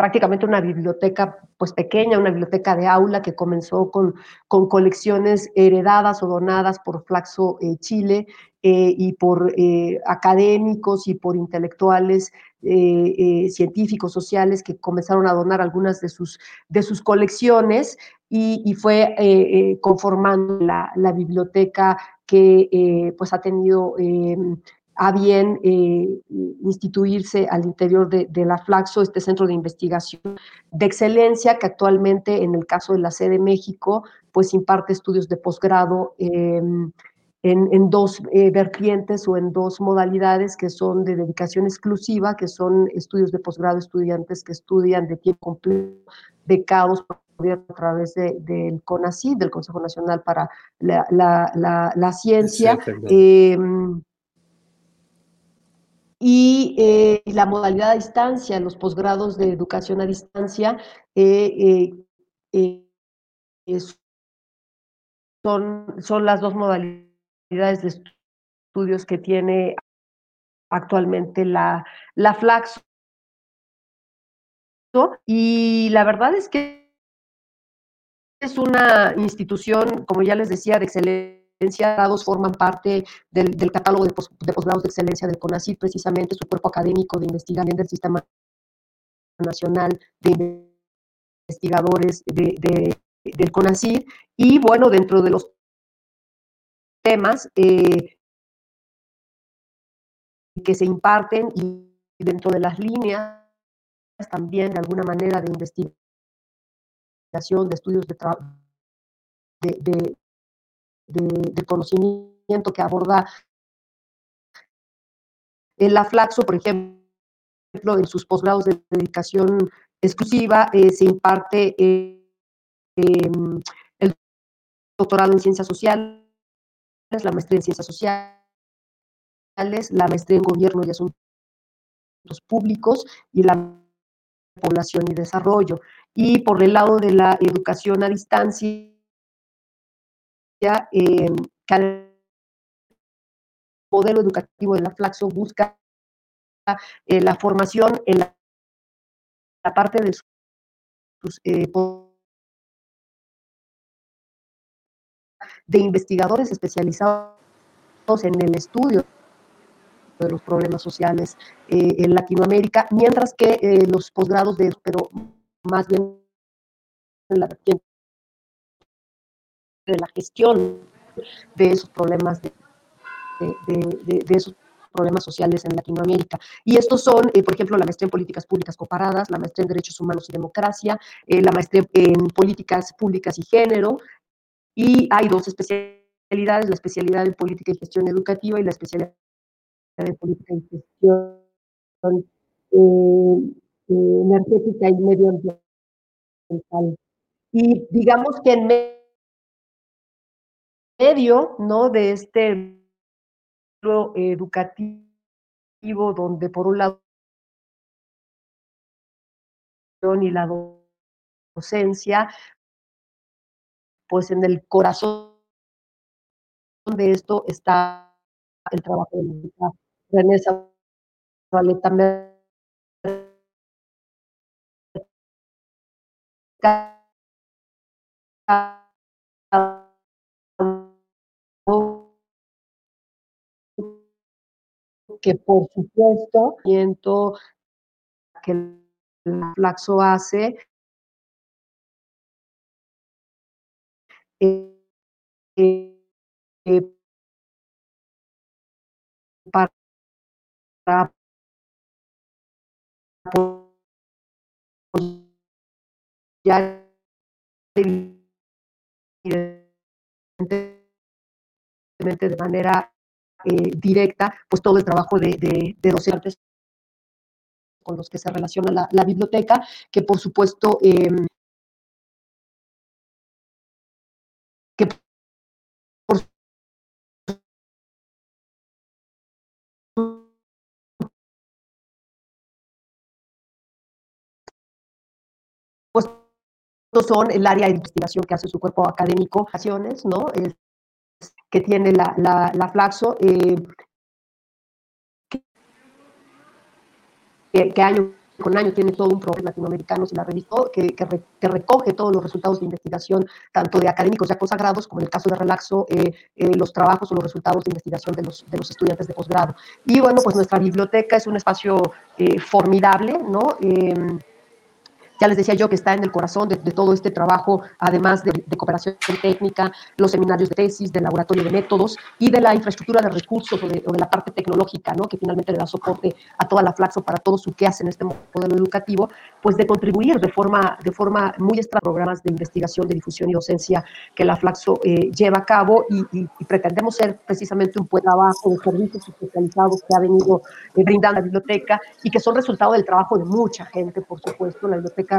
prácticamente una biblioteca pues pequeña, una biblioteca de aula que comenzó con, con colecciones heredadas o donadas por Flaxo eh, Chile eh, y por eh, académicos y por intelectuales eh, científicos, sociales, que comenzaron a donar algunas de sus, de sus colecciones y, fue conformando la, biblioteca que pues ha tenido a bien instituirse al interior de, la Flaxo, este centro de investigación de excelencia que actualmente en el caso de la sede México, pues imparte estudios de posgrado eh, en, en dos eh, vertientes o en dos modalidades que son de dedicación exclusiva, que son estudios de posgrado, estudiantes que estudian de tiempo completo, becados a través del de, CONACYT, del Consejo Nacional para la, la, la, la Ciencia. Eh, y eh, la modalidad a distancia, los posgrados de educación a distancia, eh, eh, son, son las dos modalidades de estudios que tiene actualmente la, la Flaxo. Y la verdad es que es una institución, como ya les decía, de excelencia. Dados forman parte del, catálogo de, pos, de posgrados de excelencia del CONACYT, precisamente su cuerpo académico de investigación del Sistema Nacional de Investigadores de, de, del CONACYT. Y bueno, dentro de los temas eh, que se imparten y dentro de las líneas también de alguna manera de investigación, de estudios de, de, de, conocimiento que aborda el aflaxo, por ejemplo, en sus posgrados de dedicación exclusiva, eh, se imparte eh, eh, el doctorado en ciencias sociales, la maestría en ciencias sociales, la maestría en gobierno y asuntos públicos y la población y desarrollo. Y por el lado de la educación a distancia, eh, el modelo educativo de la Flaxo busca eh, la formación en la, la parte de sus eh, de investigadores especializados en el estudio de los problemas sociales eh, en Latinoamérica, mientras que eh, los posgrados de, pero más bien en la de la gestión de esos problemas de, esos problemas sociales en Latinoamérica. Y estos son, eh, por ejemplo, la maestría en políticas públicas comparadas, la maestría en derechos humanos y democracia, la maestría en políticas públicas y género, y hay dos especialidades, la especialidad en política y gestión educativa y la especialidad en política y gestión eh, energética y medioambiental. Y digamos que en medio ¿no? de este educativo donde por un lado y la docencia, pues en el corazón de esto está el trabajo de la René Zabaleta que por supuesto que el flaxo hace eh, eh, para de manera eh, directa, pues todo el trabajo de, docentes con los que se relaciona la, la biblioteca, que por supuesto eh, son el área de investigación que hace su cuerpo académico, ¿no? Es, que tiene la, la, la Flaxo, eh, que, año con año tiene todo un programa latinoamericano, se la revisó, que, que, re, que, recoge todos los resultados de investigación, tanto de académicos ya consagrados, como en el caso de Relaxo, eh, eh, los trabajos o los resultados de investigación de los, de los estudiantes de posgrado. Y bueno, pues nuestra biblioteca es un espacio eh, formidable, ¿no? Ya les decía yo que está en el corazón de, todo este trabajo, además de, cooperación técnica, los seminarios de tesis, del laboratorio de métodos y de la infraestructura de recursos o de, la parte tecnológica, ¿no? que finalmente le da soporte a toda la Flaxo para todo su que hace en este modelo educativo, pues de contribuir de forma, de forma muy extra programas de investigación, de difusión y docencia que la Flaxo eh, lleva a cabo y, pretendemos ser precisamente un buen trabajo de servicios especializados que ha venido eh, brindando la biblioteca y que son resultado del trabajo de mucha gente, por supuesto. La biblioteca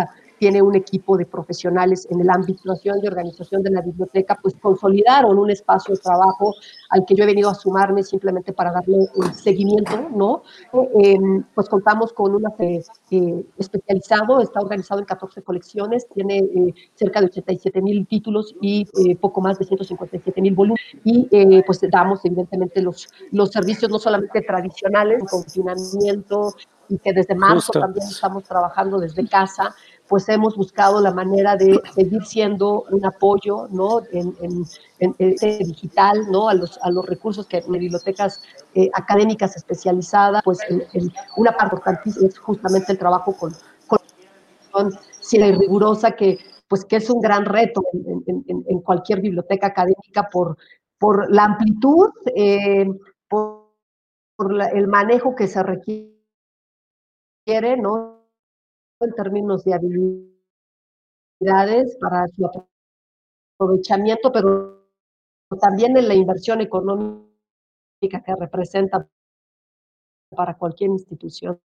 tiene un equipo de profesionales en el ámbito de organización de la biblioteca, pues consolidaron un espacio de trabajo al que yo he venido a sumarme simplemente para darle el seguimiento, ¿no? Eh, pues contamos con un eh, especializado, está organizado en 14 colecciones, tiene eh, cerca de 87 mil títulos y eh, poco más de 157 mil volúmenes, y eh, pues damos evidentemente los, los servicios no solamente tradicionales, confinamiento, y que desde marzo Justo. también estamos trabajando desde casa, pues hemos buscado la manera de seguir siendo un apoyo, ¿no? En, en, en, en digital, ¿no? A los, a los recursos que en bibliotecas eh, académicas especializadas, pues una parte importantísima es justamente el trabajo con, con, con y rigurosa que pues que es un gran reto en, cualquier biblioteca académica por, por la amplitud, eh, por, por la, el manejo que se requiere quiere, ¿no? En términos de habilidades para su aprovechamiento, pero también en la inversión económica que representa para cualquier institución.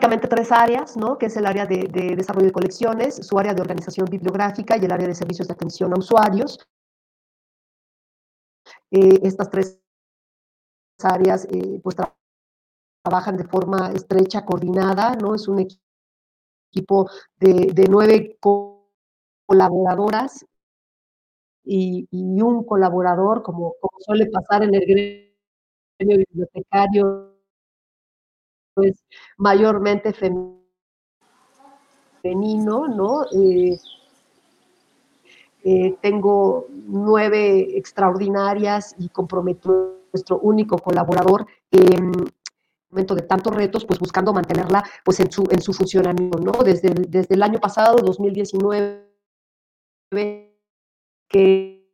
básicamente tres áreas, ¿no? que es el área de, de, desarrollo de colecciones, su área de organización bibliográfica y el área de servicios de atención a usuarios. Eh, estas tres áreas eh, pues tra trabajan de forma estrecha, coordinada, ¿no? Es un equipo de, de nueve co colaboradoras y, y, un colaborador, como, como, suele pasar en el gremio bibliotecario, pues mayormente femenino, ¿no? Eh, eh, tengo nueve extraordinarias y comprometidas nuestro único colaborador. en momento de tantos retos, pues buscando mantenerla pues en su, en su funcionamiento, ¿no? Desde desde el año pasado, 2019, que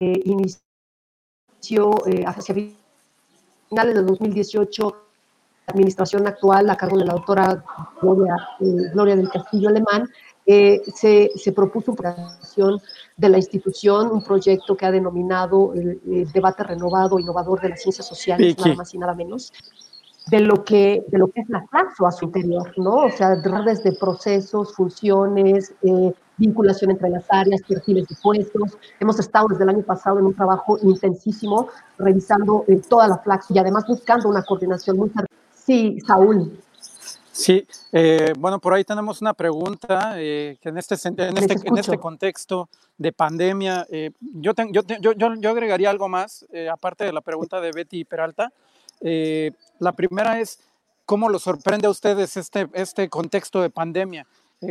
eh, inició eh, hacia finales de 2018 la administración actual a cargo de la doctora Gloria, Gloria del Castillo Alemán, eh, se, se, propuso una creación de la institución, un proyecto que ha denominado el, el debate renovado, innovador de las ciencias sociales, Vicky. nada más y nada menos, de lo que, de lo que es la Flaxo a su interior, ¿no? O sea, redes de procesos, funciones, eh, vinculación entre las áreas, perfiles de puestos. Hemos estado desde el año pasado en un trabajo intensísimo, revisando eh, toda la Flaxo y además buscando una coordinación muy cercana. Sí, Saúl. Sí, eh, bueno, por ahí tenemos una pregunta eh, que en este, en, este, en este contexto de pandemia, eh, yo, yo, te- yo, yo, agregaría algo más, aparte de la pregunta de Betty Peralta. La primera es, ¿cómo los sorprende a ustedes este, este contexto de pandemia?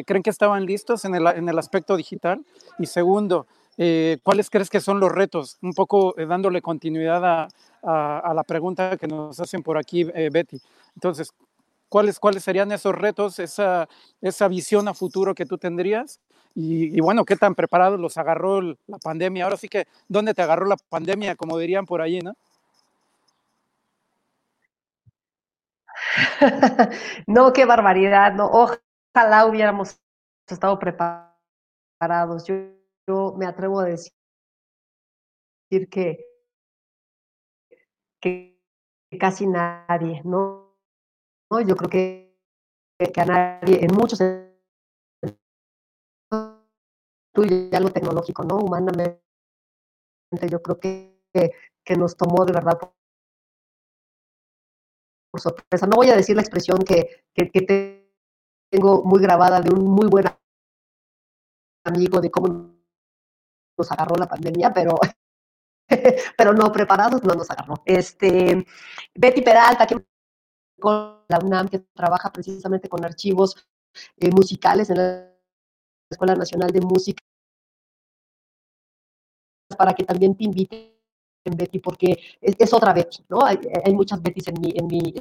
¿Creen que estaban listos en el, en el aspecto digital? Y segundo, ¿cuáles crees que son los retos? Un poco dándole continuidad a, a- a la pregunta que nos hacen por aquí, Betty. Entonces, ¿cuáles, ¿cuáles serían esos retos, esa, esa visión a futuro que tú tendrías? Y, bueno, ¿qué tan preparados los agarró la pandemia? Ahora sí que, ¿dónde te agarró la pandemia? Como dirían por allí, ¿no? [laughs] no, qué barbaridad, no. Ojalá hubiéramos estado preparados. Yo, yo me atrevo a decir que, que casi nadie, ¿no? ¿No? Yo creo que, que a nadie, en muchos ya lo tecnológico, ¿no? Humanamente, yo creo que, que, nos tomó de verdad por, sorpresa. No voy a decir la expresión que, que, tengo muy grabada de un muy buen amigo de cómo nos agarró la pandemia, pero, [laughs] pero no preparados no nos agarró. Este, Betty Peralta, con la UNAM, que trabaja precisamente con archivos eh, musicales en la Escuela Nacional de Música, para que también te inviten, Betty, porque es, otra Betty, ¿no? Hay, hay, muchas Bettys en mi, en mi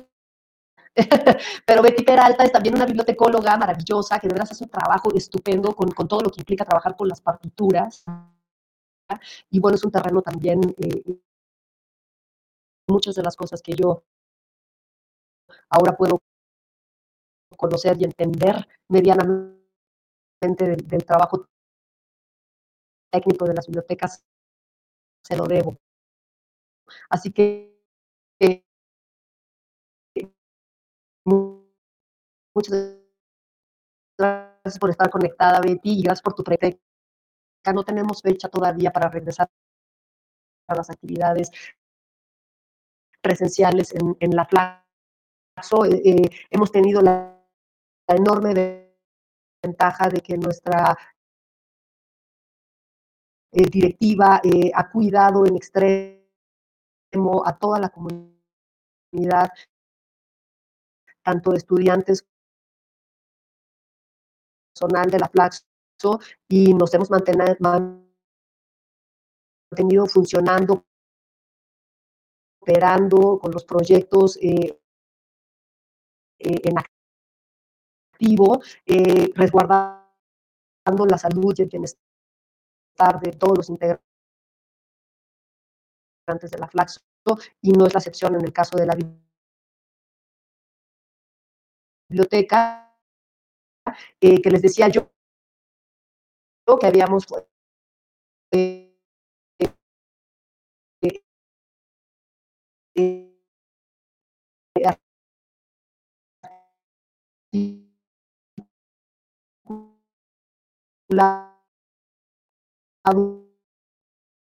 [laughs] pero Betty Peralta es también una bibliotecóloga maravillosa que de verdad hace un trabajo estupendo con, con, todo lo que implica trabajar con las partituras. Y bueno, es un terreno también, eh, muchas de las cosas que yo ahora puedo conocer y entender medianamente del, trabajo técnico de las bibliotecas, se lo debo. Así que eh, muchas gracias por estar conectada, Betty, y gracias por tu pregunta. No tenemos fecha todavía para regresar a las actividades presenciales en, la Flaxo. Eh, eh, hemos tenido la, enorme ventaja de que nuestra eh, directiva eh, ha cuidado en extremo a toda la comunidad, tanto de estudiantes personal de la Flaxo y nos hemos mantenido, funcionando, operando con los proyectos en activo, eh, resguardando la salud y el bienestar de todos los integrantes de la Flaxo y no es la excepción en el caso de la biblioteca eh, que les decía yo que habíamos eh, eh,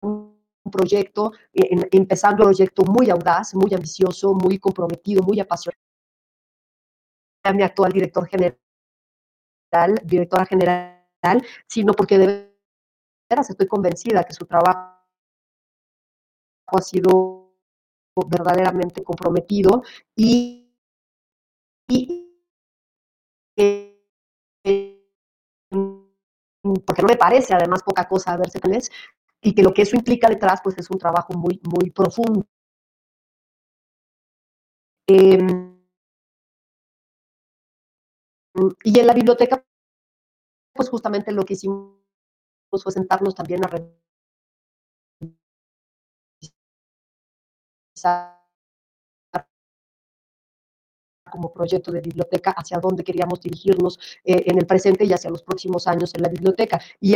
un proyecto, eh, empezando un proyecto muy audaz, muy ambicioso, muy comprometido, muy apasionado. Mi actual director general, directora general, sino porque de veras estoy convencida que su trabajo ha sido verdaderamente comprometido y eh, porque no me parece además poca cosa verse vez y que lo que eso implica detrás pues es un trabajo muy muy profundo. Em, y en la biblioteca, pues justamente lo que hicimos fue sentarnos también a revisar como proyecto de biblioteca hacia dónde queríamos dirigirnos eh, en el presente y hacia los próximos años en la biblioteca. Y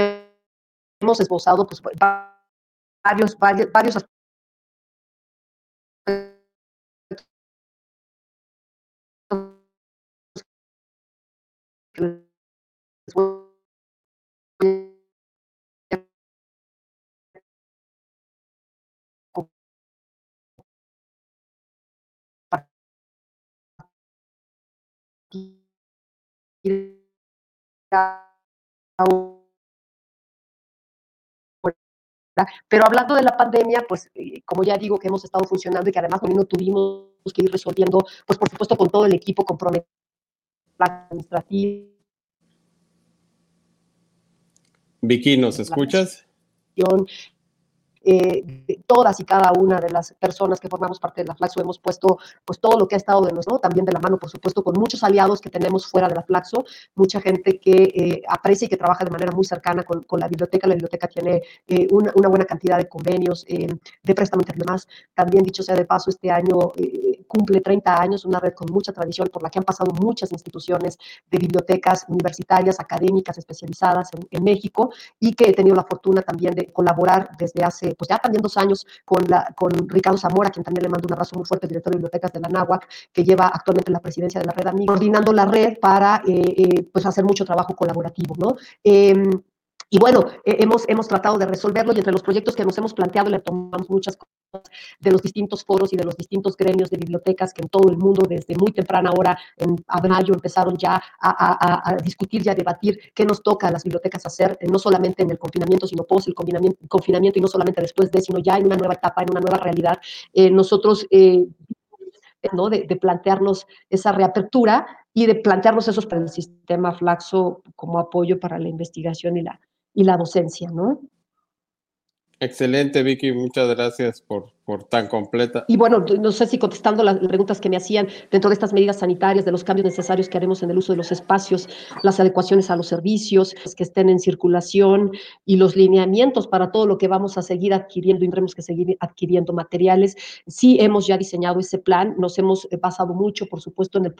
hemos esbozado pues, varios, varios, aspectos Pero hablando de la pandemia, pues eh, como ya digo que hemos estado funcionando y que además también no tuvimos que ir resolviendo, pues por supuesto con todo el equipo comprometido administrativo. Vicky, ¿nos escuchas? Eh, todas y cada una de las personas que formamos parte de la Flaxo hemos puesto pues todo lo que ha estado de nosotros, también de la mano, por supuesto, con muchos aliados que tenemos fuera de la Flaxo, mucha gente que eh, aprecia y que trabaja de manera muy cercana con, con la biblioteca. La biblioteca tiene eh, una, una, buena cantidad de convenios eh, de préstamo y demás. También, dicho sea de paso, este año eh, cumple 30 años, una red con mucha tradición por la que han pasado muchas instituciones de bibliotecas universitarias, académicas, especializadas en, en México y que he tenido la fortuna también de colaborar desde hace pues ya también dos años con, la, con Ricardo Zamora, quien también le mando un abrazo muy fuerte, director de bibliotecas de la NAWAC, que lleva actualmente la presidencia de la red Amiga, coordinando la red para eh, eh, pues hacer mucho trabajo colaborativo, ¿no? Eh, y bueno, eh, hemos, hemos tratado de resolverlo y entre los proyectos que nos hemos planteado le tomamos muchas de los distintos foros y de los distintos gremios de bibliotecas que en todo el mundo desde muy temprana hora, en mayo, empezaron ya a, a, a, discutir y a debatir qué nos toca a las bibliotecas hacer, eh, no solamente en el confinamiento, sino post el confinamiento, confinamiento y no solamente después de, sino ya en una nueva etapa, en una nueva realidad. Eh, nosotros... ¿no? De, de, plantearnos esa reapertura y de plantearnos esos para el sistema Flaxo como apoyo para la investigación y la, y la docencia, ¿no? Excelente, Vicky, muchas gracias por, por tan completa. Y bueno, no sé si contestando las preguntas que me hacían dentro de estas medidas sanitarias, de los cambios necesarios que haremos en el uso de los espacios, las adecuaciones a los servicios que estén en circulación y los lineamientos para todo lo que vamos a seguir adquiriendo y tendremos que seguir adquiriendo materiales. Sí hemos ya diseñado ese plan, nos hemos basado mucho, por supuesto, en el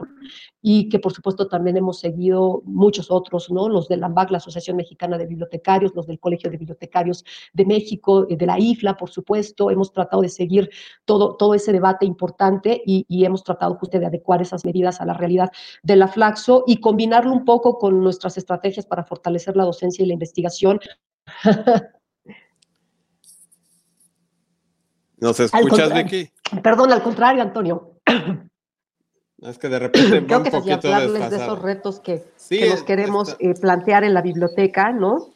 y que por supuesto también hemos seguido muchos otros, ¿no? Los de la AMBAC, la Asociación Mexicana de Bibliotecarios, los del Colegio de Bibliotecarios de México, de la IFLA, por supuesto, hemos tratado de seguir todo, todo ese debate importante y, y hemos tratado justo de adecuar esas medidas a la realidad de la Flaxo y combinarlo un poco con nuestras estrategias para fortalecer la docencia y la investigación. [laughs] ¿Nos escuchas, Vicky? Perdón, al contrario, Antonio. Es que de repente Creo que es hablarles de esos retos que, sí, que nos queremos eh, plantear en la biblioteca, ¿no?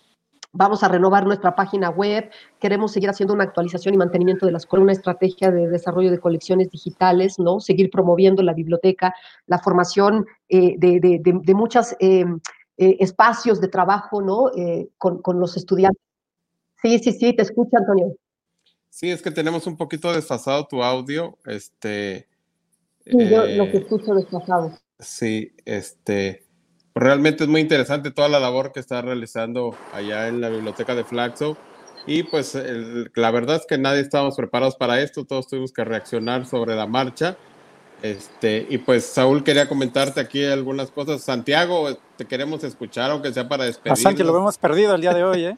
Vamos a renovar nuestra página web, queremos seguir haciendo una actualización y mantenimiento de las una estrategia de desarrollo de colecciones digitales, ¿no? Seguir promoviendo la biblioteca, la formación eh, de, de, de, de muchos eh, eh, espacios de trabajo, ¿no? Con, con, los estudiantes. Sí, sí, sí, te escucho, Antonio. Sí, es que tenemos un poquito desfasado tu audio, este... Sí, yo lo que escucho desfasado. Sí, este realmente es muy interesante toda la labor que está realizando allá en la biblioteca de Flaxo. Y pues el, la verdad es que nadie estábamos preparados para esto, todos tuvimos que reaccionar sobre la marcha. Este, y pues Saúl quería comentarte aquí algunas cosas. Santiago, te queremos escuchar, aunque sea para despedir. A Santi lo hemos perdido el día de hoy, ¿eh?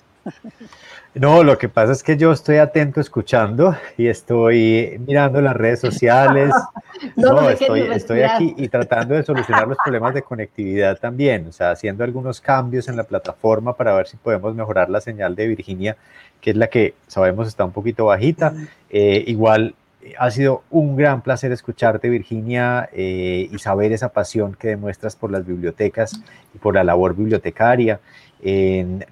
No, lo que pasa es que yo estoy atento escuchando y estoy mirando las redes sociales. [laughs] no, no estoy, estoy aquí y tratando de solucionar los problemas de conectividad también, o sea, haciendo algunos cambios en la plataforma para ver si podemos mejorar la señal de Virginia, que es la que sabemos está un poquito bajita. Eh, igual ha sido un gran placer escucharte, Virginia, eh, y saber esa pasión que demuestras por las bibliotecas y por la labor bibliotecaria.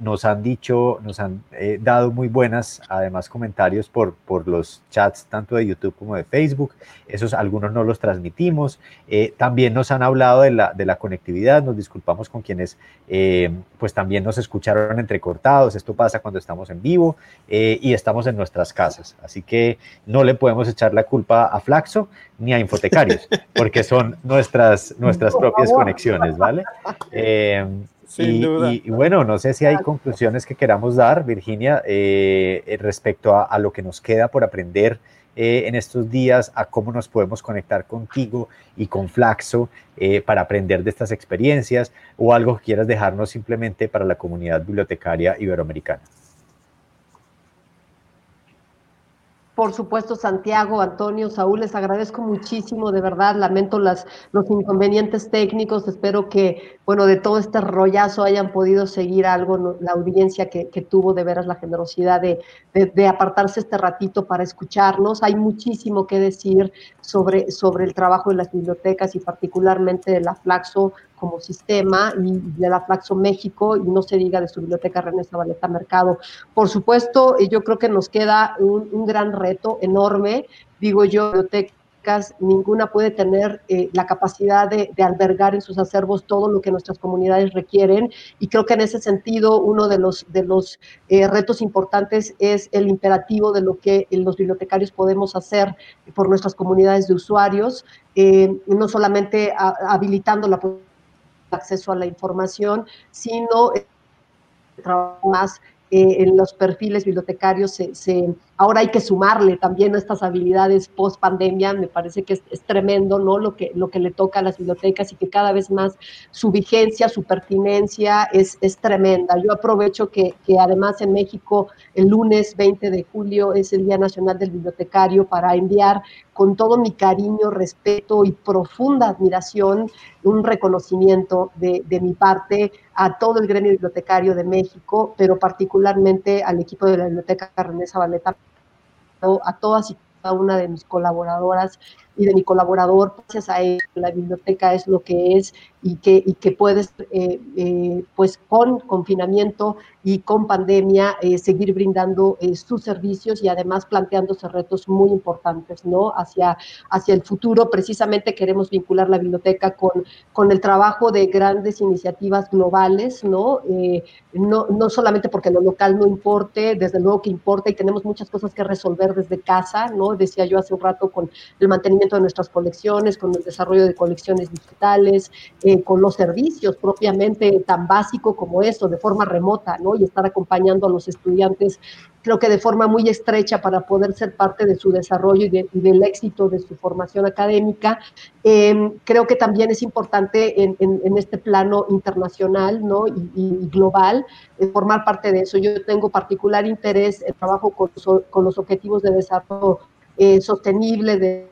Nos han dicho, nos han eh, dado muy buenas, además, comentarios por, por los chats tanto de YouTube como de Facebook. Esos algunos no los transmitimos. Eh, también nos han hablado de la, de la conectividad. Nos disculpamos con quienes eh, pues también nos escucharon entrecortados. Esto pasa cuando estamos en vivo y estamos en nuestras casas. Así que no le podemos echar la culpa a Flaxo ni a Infotecarios, porque son nuestras, nuestras [laughs] propias conexiones, ¿vale? [laughs] y, bueno, no sé si hay conclusiones que queramos dar, Virginia, eh, respecto a, lo que nos queda por aprender eh, en estos días, a cómo nos podemos conectar contigo y con Flaxo eh, para aprender de estas experiencias, o algo que quieras dejarnos simplemente para la comunidad bibliotecaria iberoamericana. Por supuesto, Santiago, Antonio, Saúl, les agradezco muchísimo, de verdad, lamento las, los inconvenientes técnicos, espero que, bueno, de todo este rollazo hayan podido seguir algo, la audiencia que, tuvo de veras la generosidad de, apartarse este ratito para escucharnos. Hay muchísimo que decir sobre, sobre el trabajo de las bibliotecas y particularmente de la Flaxo como sistema y de la Flaxo México y no se diga de su biblioteca René Zabaleta Mercado. Por supuesto, eh, yo creo que nos queda un, gran reto enorme, digo yo, ninguna puede tener eh, la capacidad de, albergar en sus acervos todo lo que nuestras comunidades requieren. Y creo que en ese sentido uno de los, eh, retos importantes es el imperativo de lo que los bibliotecarios podemos hacer por nuestras comunidades de usuarios, no solamente habilitando la acceso a la información, sino más eh, en los perfiles bibliotecarios se, ahora hay que sumarle también estas habilidades post pandemia, me parece que es, tremendo, ¿no? Lo que, lo que le toca a las bibliotecas y que cada vez más su vigencia, su pertinencia es, es tremenda. Yo aprovecho que, que, además en México el lunes 20 de julio es el Día Nacional del Bibliotecario para enviar con todo mi cariño, respeto y profunda admiración, un reconocimiento de, de mi parte a todo el gremio bibliotecario de México, pero particularmente al equipo de la Biblioteca René Zabaleta, a todas y cada una de mis colaboradoras y de mi colaborador, gracias a él, la biblioteca es lo que es y que, y que puedes, eh, eh, pues con confinamiento y con pandemia, eh, seguir brindando sus servicios y además planteándose retos muy importantes, ¿no? Hacia, hacia el futuro, precisamente queremos vincular la biblioteca con, con el trabajo de grandes iniciativas globales, ¿no? no, no solamente porque lo local no importe, desde luego que importa y tenemos muchas cosas que resolver desde casa, ¿no? Decía yo hace un rato con el mantenimiento de nuestras colecciones, con el desarrollo de colecciones digitales, eh, con los servicios propiamente tan básico como eso, de forma remota, ¿no? Y estar acompañando a los estudiantes, creo que de forma muy estrecha para poder ser parte de su desarrollo y, del éxito de su formación académica. Em, creo que también es importante en, este plano internacional, ¿no? Y, global, eh, formar parte de eso. Yo tengo particular interés en trabajo con, con los objetivos de desarrollo eh, sostenible de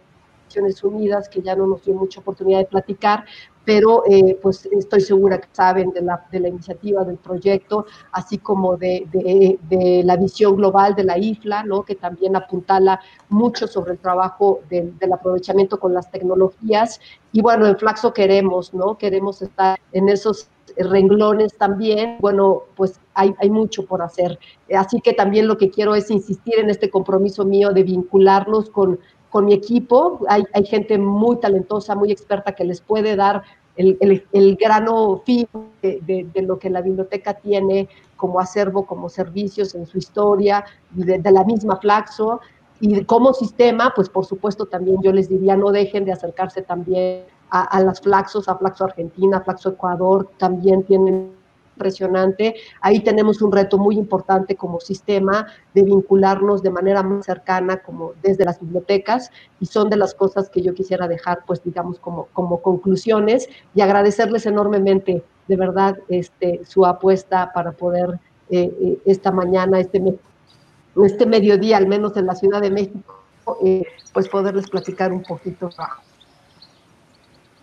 Unidas, que ya no nos dio mucha oportunidad de platicar, pero eh, pues estoy segura que saben de la, de la iniciativa, del proyecto, así como de, de, la visión global de la IFLA, ¿no? que también apuntala mucho sobre el trabajo del, aprovechamiento con las tecnologías. Y bueno, en Flaxo queremos, ¿no? Queremos estar en esos renglones también, bueno, pues hay, hay, mucho por hacer. Así que también lo que quiero es insistir en este compromiso mío de vincularnos con con mi equipo. Hay, hay, gente muy talentosa, muy experta que les puede dar el, el, grano fino de, de, lo que la biblioteca tiene como acervo, como servicios en su historia, de, de la misma Flaxo. Y como sistema, pues por supuesto también yo les diría, no dejen de acercarse también a, a las Flaxos, a Flaxo Argentina, Flaxo Ecuador, también tienen impresionante. Ahí tenemos un reto muy importante como sistema de vincularnos de manera más cercana como desde las bibliotecas y son de las cosas que yo quisiera dejar pues digamos como, como conclusiones y agradecerles enormemente de verdad este, su apuesta para poder eh, eh, esta mañana, este, este mediodía, al menos en la Ciudad de México, eh, pues poderles platicar un poquito.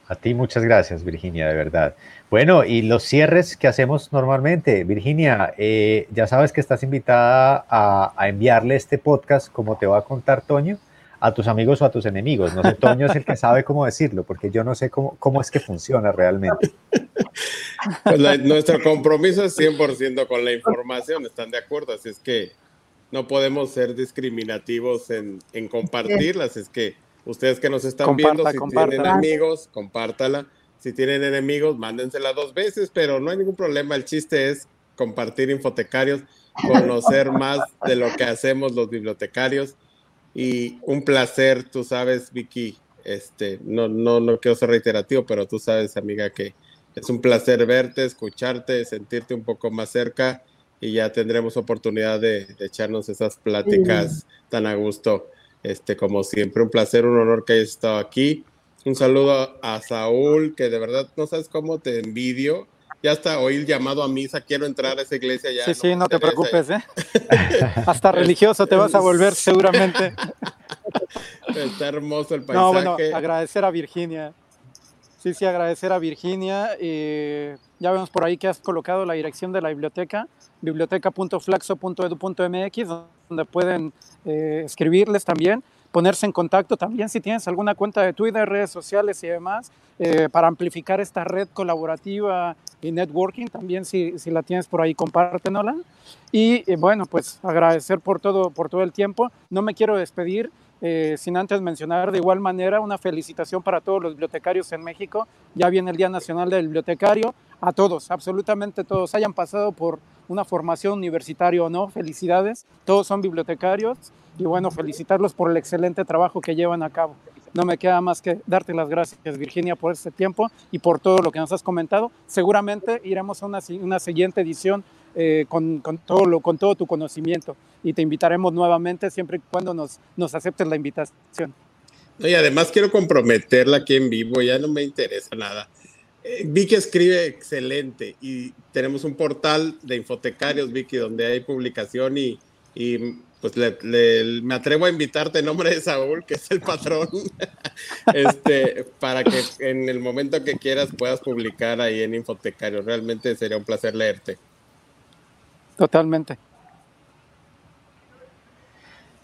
A ti muchas gracias, Virginia, de verdad. Bueno, y los cierres que hacemos normalmente. Virginia, eh, ya sabes que estás invitada a, enviarle este podcast, como te va a contar Toño, a tus amigos o a tus enemigos. No sé, Toño es el que sabe cómo decirlo, porque yo no sé cómo, cómo es que funciona realmente. [laughs] Pues nuestro compromiso es 100% con la información, ¿están de acuerdo? Así es que no podemos ser discriminativos en, en compartirlas, es que ustedes que nos están viendo, si tienen amigos, compártala. Si tienen enemigos, mándensela dos veces, pero no hay ningún problema. El chiste es compartir infotecarios, conocer [laughs] más de lo que hacemos los bibliotecarios. Y un placer, tú sabes, Vicky, este, no, no, no quiero ser reiterativo, pero tú sabes, amiga, que es un placer verte, escucharte, sentirte un poco más cerca y ya tendremos oportunidad de, echarnos esas pláticas tan a gusto. Este, como siempre, un placer, un honor que hayas estado aquí. Un saludo a Saúl, que de verdad no sabes cómo te envidio ya hasta oír llamado a misa, quiero entrar a esa iglesia ya. Sí, sí, no te preocupes, ¿eh? [laughs] hasta religioso te vas a volver seguramente. Está hermoso el paisaje. No, bueno, agradecer a Virginia. Sí, sí, agradecer a Virginia. Ya vemos por ahí que has colocado la dirección de la biblioteca, biblioteca.flaxo.edu.mx, donde pueden eh, escribirles también ponerse en contacto también si tienes alguna cuenta de Twitter, redes sociales y demás, eh, para amplificar esta red colaborativa y networking. También si, si la tienes por ahí, compártenola. Y eh, bueno, pues agradecer por todo, por todo el tiempo. No me quiero despedir sin antes mencionar de igual manera una felicitación para todos los bibliotecarios en México. Ya viene el Día Nacional del Bibliotecario. A todos, absolutamente todos, hayan pasado por una formación universitaria o no, felicidades. Todos son bibliotecarios y bueno, felicitarlos por el excelente trabajo que llevan a cabo. No me queda más que darte las gracias, Virginia, por este tiempo y por todo lo que nos has comentado. Seguramente iremos a una, una siguiente edición eh, con, con, todo lo, con todo tu conocimiento y te invitaremos nuevamente siempre y cuando nos, nos aceptes la invitación. Y además quiero comprometerla aquí en vivo, ya no me interesa nada. Eh, Vicky escribe excelente y tenemos un portal de infotecarios, Vicky, donde hay publicación y, y pues le, me atrevo a invitarte en nombre de Saúl, que es el patrón, [laughs] este, para que en el momento que quieras puedas publicar ahí en Infotecario. Realmente sería un placer leerte. Totalmente.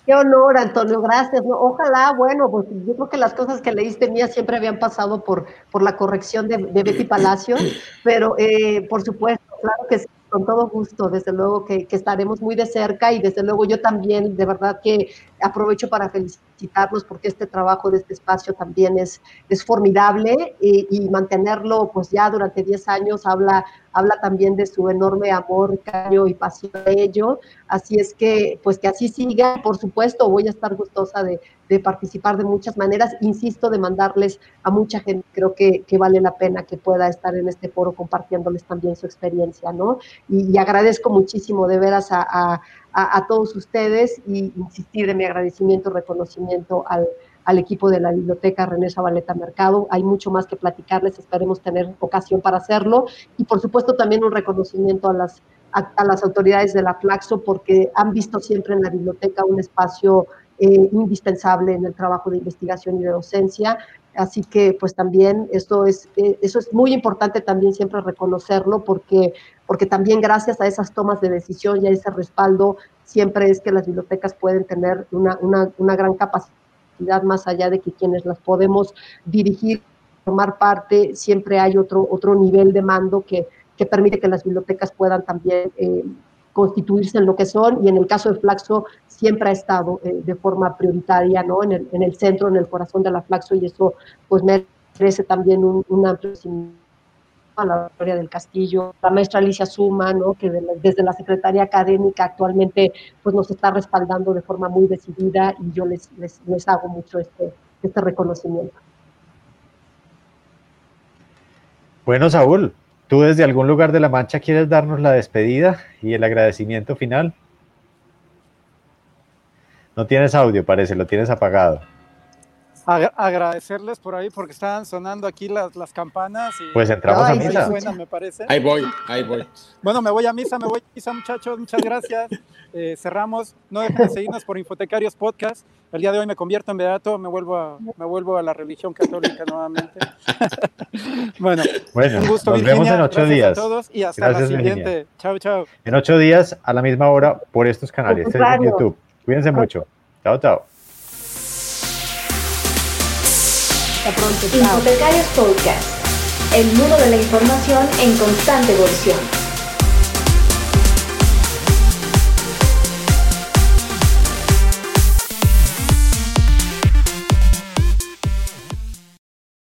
Qué honor, Antonio, gracias. Ojalá, bueno, pues yo creo que las cosas que leíste mías siempre habían pasado por, por la corrección de, Betty Palacio, [coughs] pero eh, por supuesto, claro que sí con todo gusto, desde luego que, estaremos muy de cerca y desde luego yo también, de verdad que aprovecho para felicitarlos porque este trabajo de este espacio también es, es formidable y, mantenerlo pues ya durante 10 años habla habla también de su enorme amor, cariño y pasión de ello. Así es que, pues que así siga. Por supuesto, voy a estar gustosa de, participar de muchas maneras. Insisto, de mandarles a mucha gente. Creo que, vale la pena que pueda estar en este foro compartiéndoles también su experiencia, ¿no? Y, agradezco muchísimo de veras a todos ustedes y insistir en mi agradecimiento, reconocimiento al al equipo de la biblioteca René Zabaleta Mercado. Hay mucho más que platicarles, esperemos tener ocasión para hacerlo. Y por supuesto también un reconocimiento a las, a, las autoridades de la Flaxo porque han visto siempre en la biblioteca un espacio eh, indispensable en el trabajo de investigación y de docencia. Así que pues también esto es, eh, eso es muy importante también siempre reconocerlo porque, porque también gracias a esas tomas de decisión y a ese respaldo siempre es que las bibliotecas pueden tener una, una, una gran capacidad más allá de que quienes las podemos dirigir, formar parte, siempre hay otro, otro nivel de mando que, que permite que las bibliotecas puedan también eh, constituirse en lo que son y en el caso de Flaxo siempre ha estado eh, de forma prioritaria ¿no? en, el, en el centro, en el corazón de la Flaxo y eso pues merece también un, un amplio a la historia del Castillo, la maestra Alicia Suma, ¿no? que desde la Secretaría Académica actualmente pues, nos está respaldando de forma muy decidida y yo les, les, les hago mucho este, este reconocimiento. Bueno, Saúl, ¿tú desde algún lugar de La Mancha quieres darnos la despedida y el agradecimiento final? No tienes audio, parece, lo tienes apagado agradecerles por ahí porque estaban sonando aquí las, las campanas. Y, pues entramos a misa. me parece. Ahí voy, ahí voy. Bueno, me voy a misa, me voy a misa, muchachos. Muchas gracias. Eh, cerramos. No dejen de seguirnos por Infotecarios Podcast. El día de hoy me convierto en beato, me vuelvo a, me vuelvo a la religión católica nuevamente. [laughs] bueno, un gusto, nos vemos en ocho días. A todos y hasta la siguiente. Chao, chao. En ocho días, a la misma hora, por estos canales, en YouTube. Cuídense mucho. Chao, chao. Hasta. Hipotecarios Podcast. El mundo de la información en constante evolución.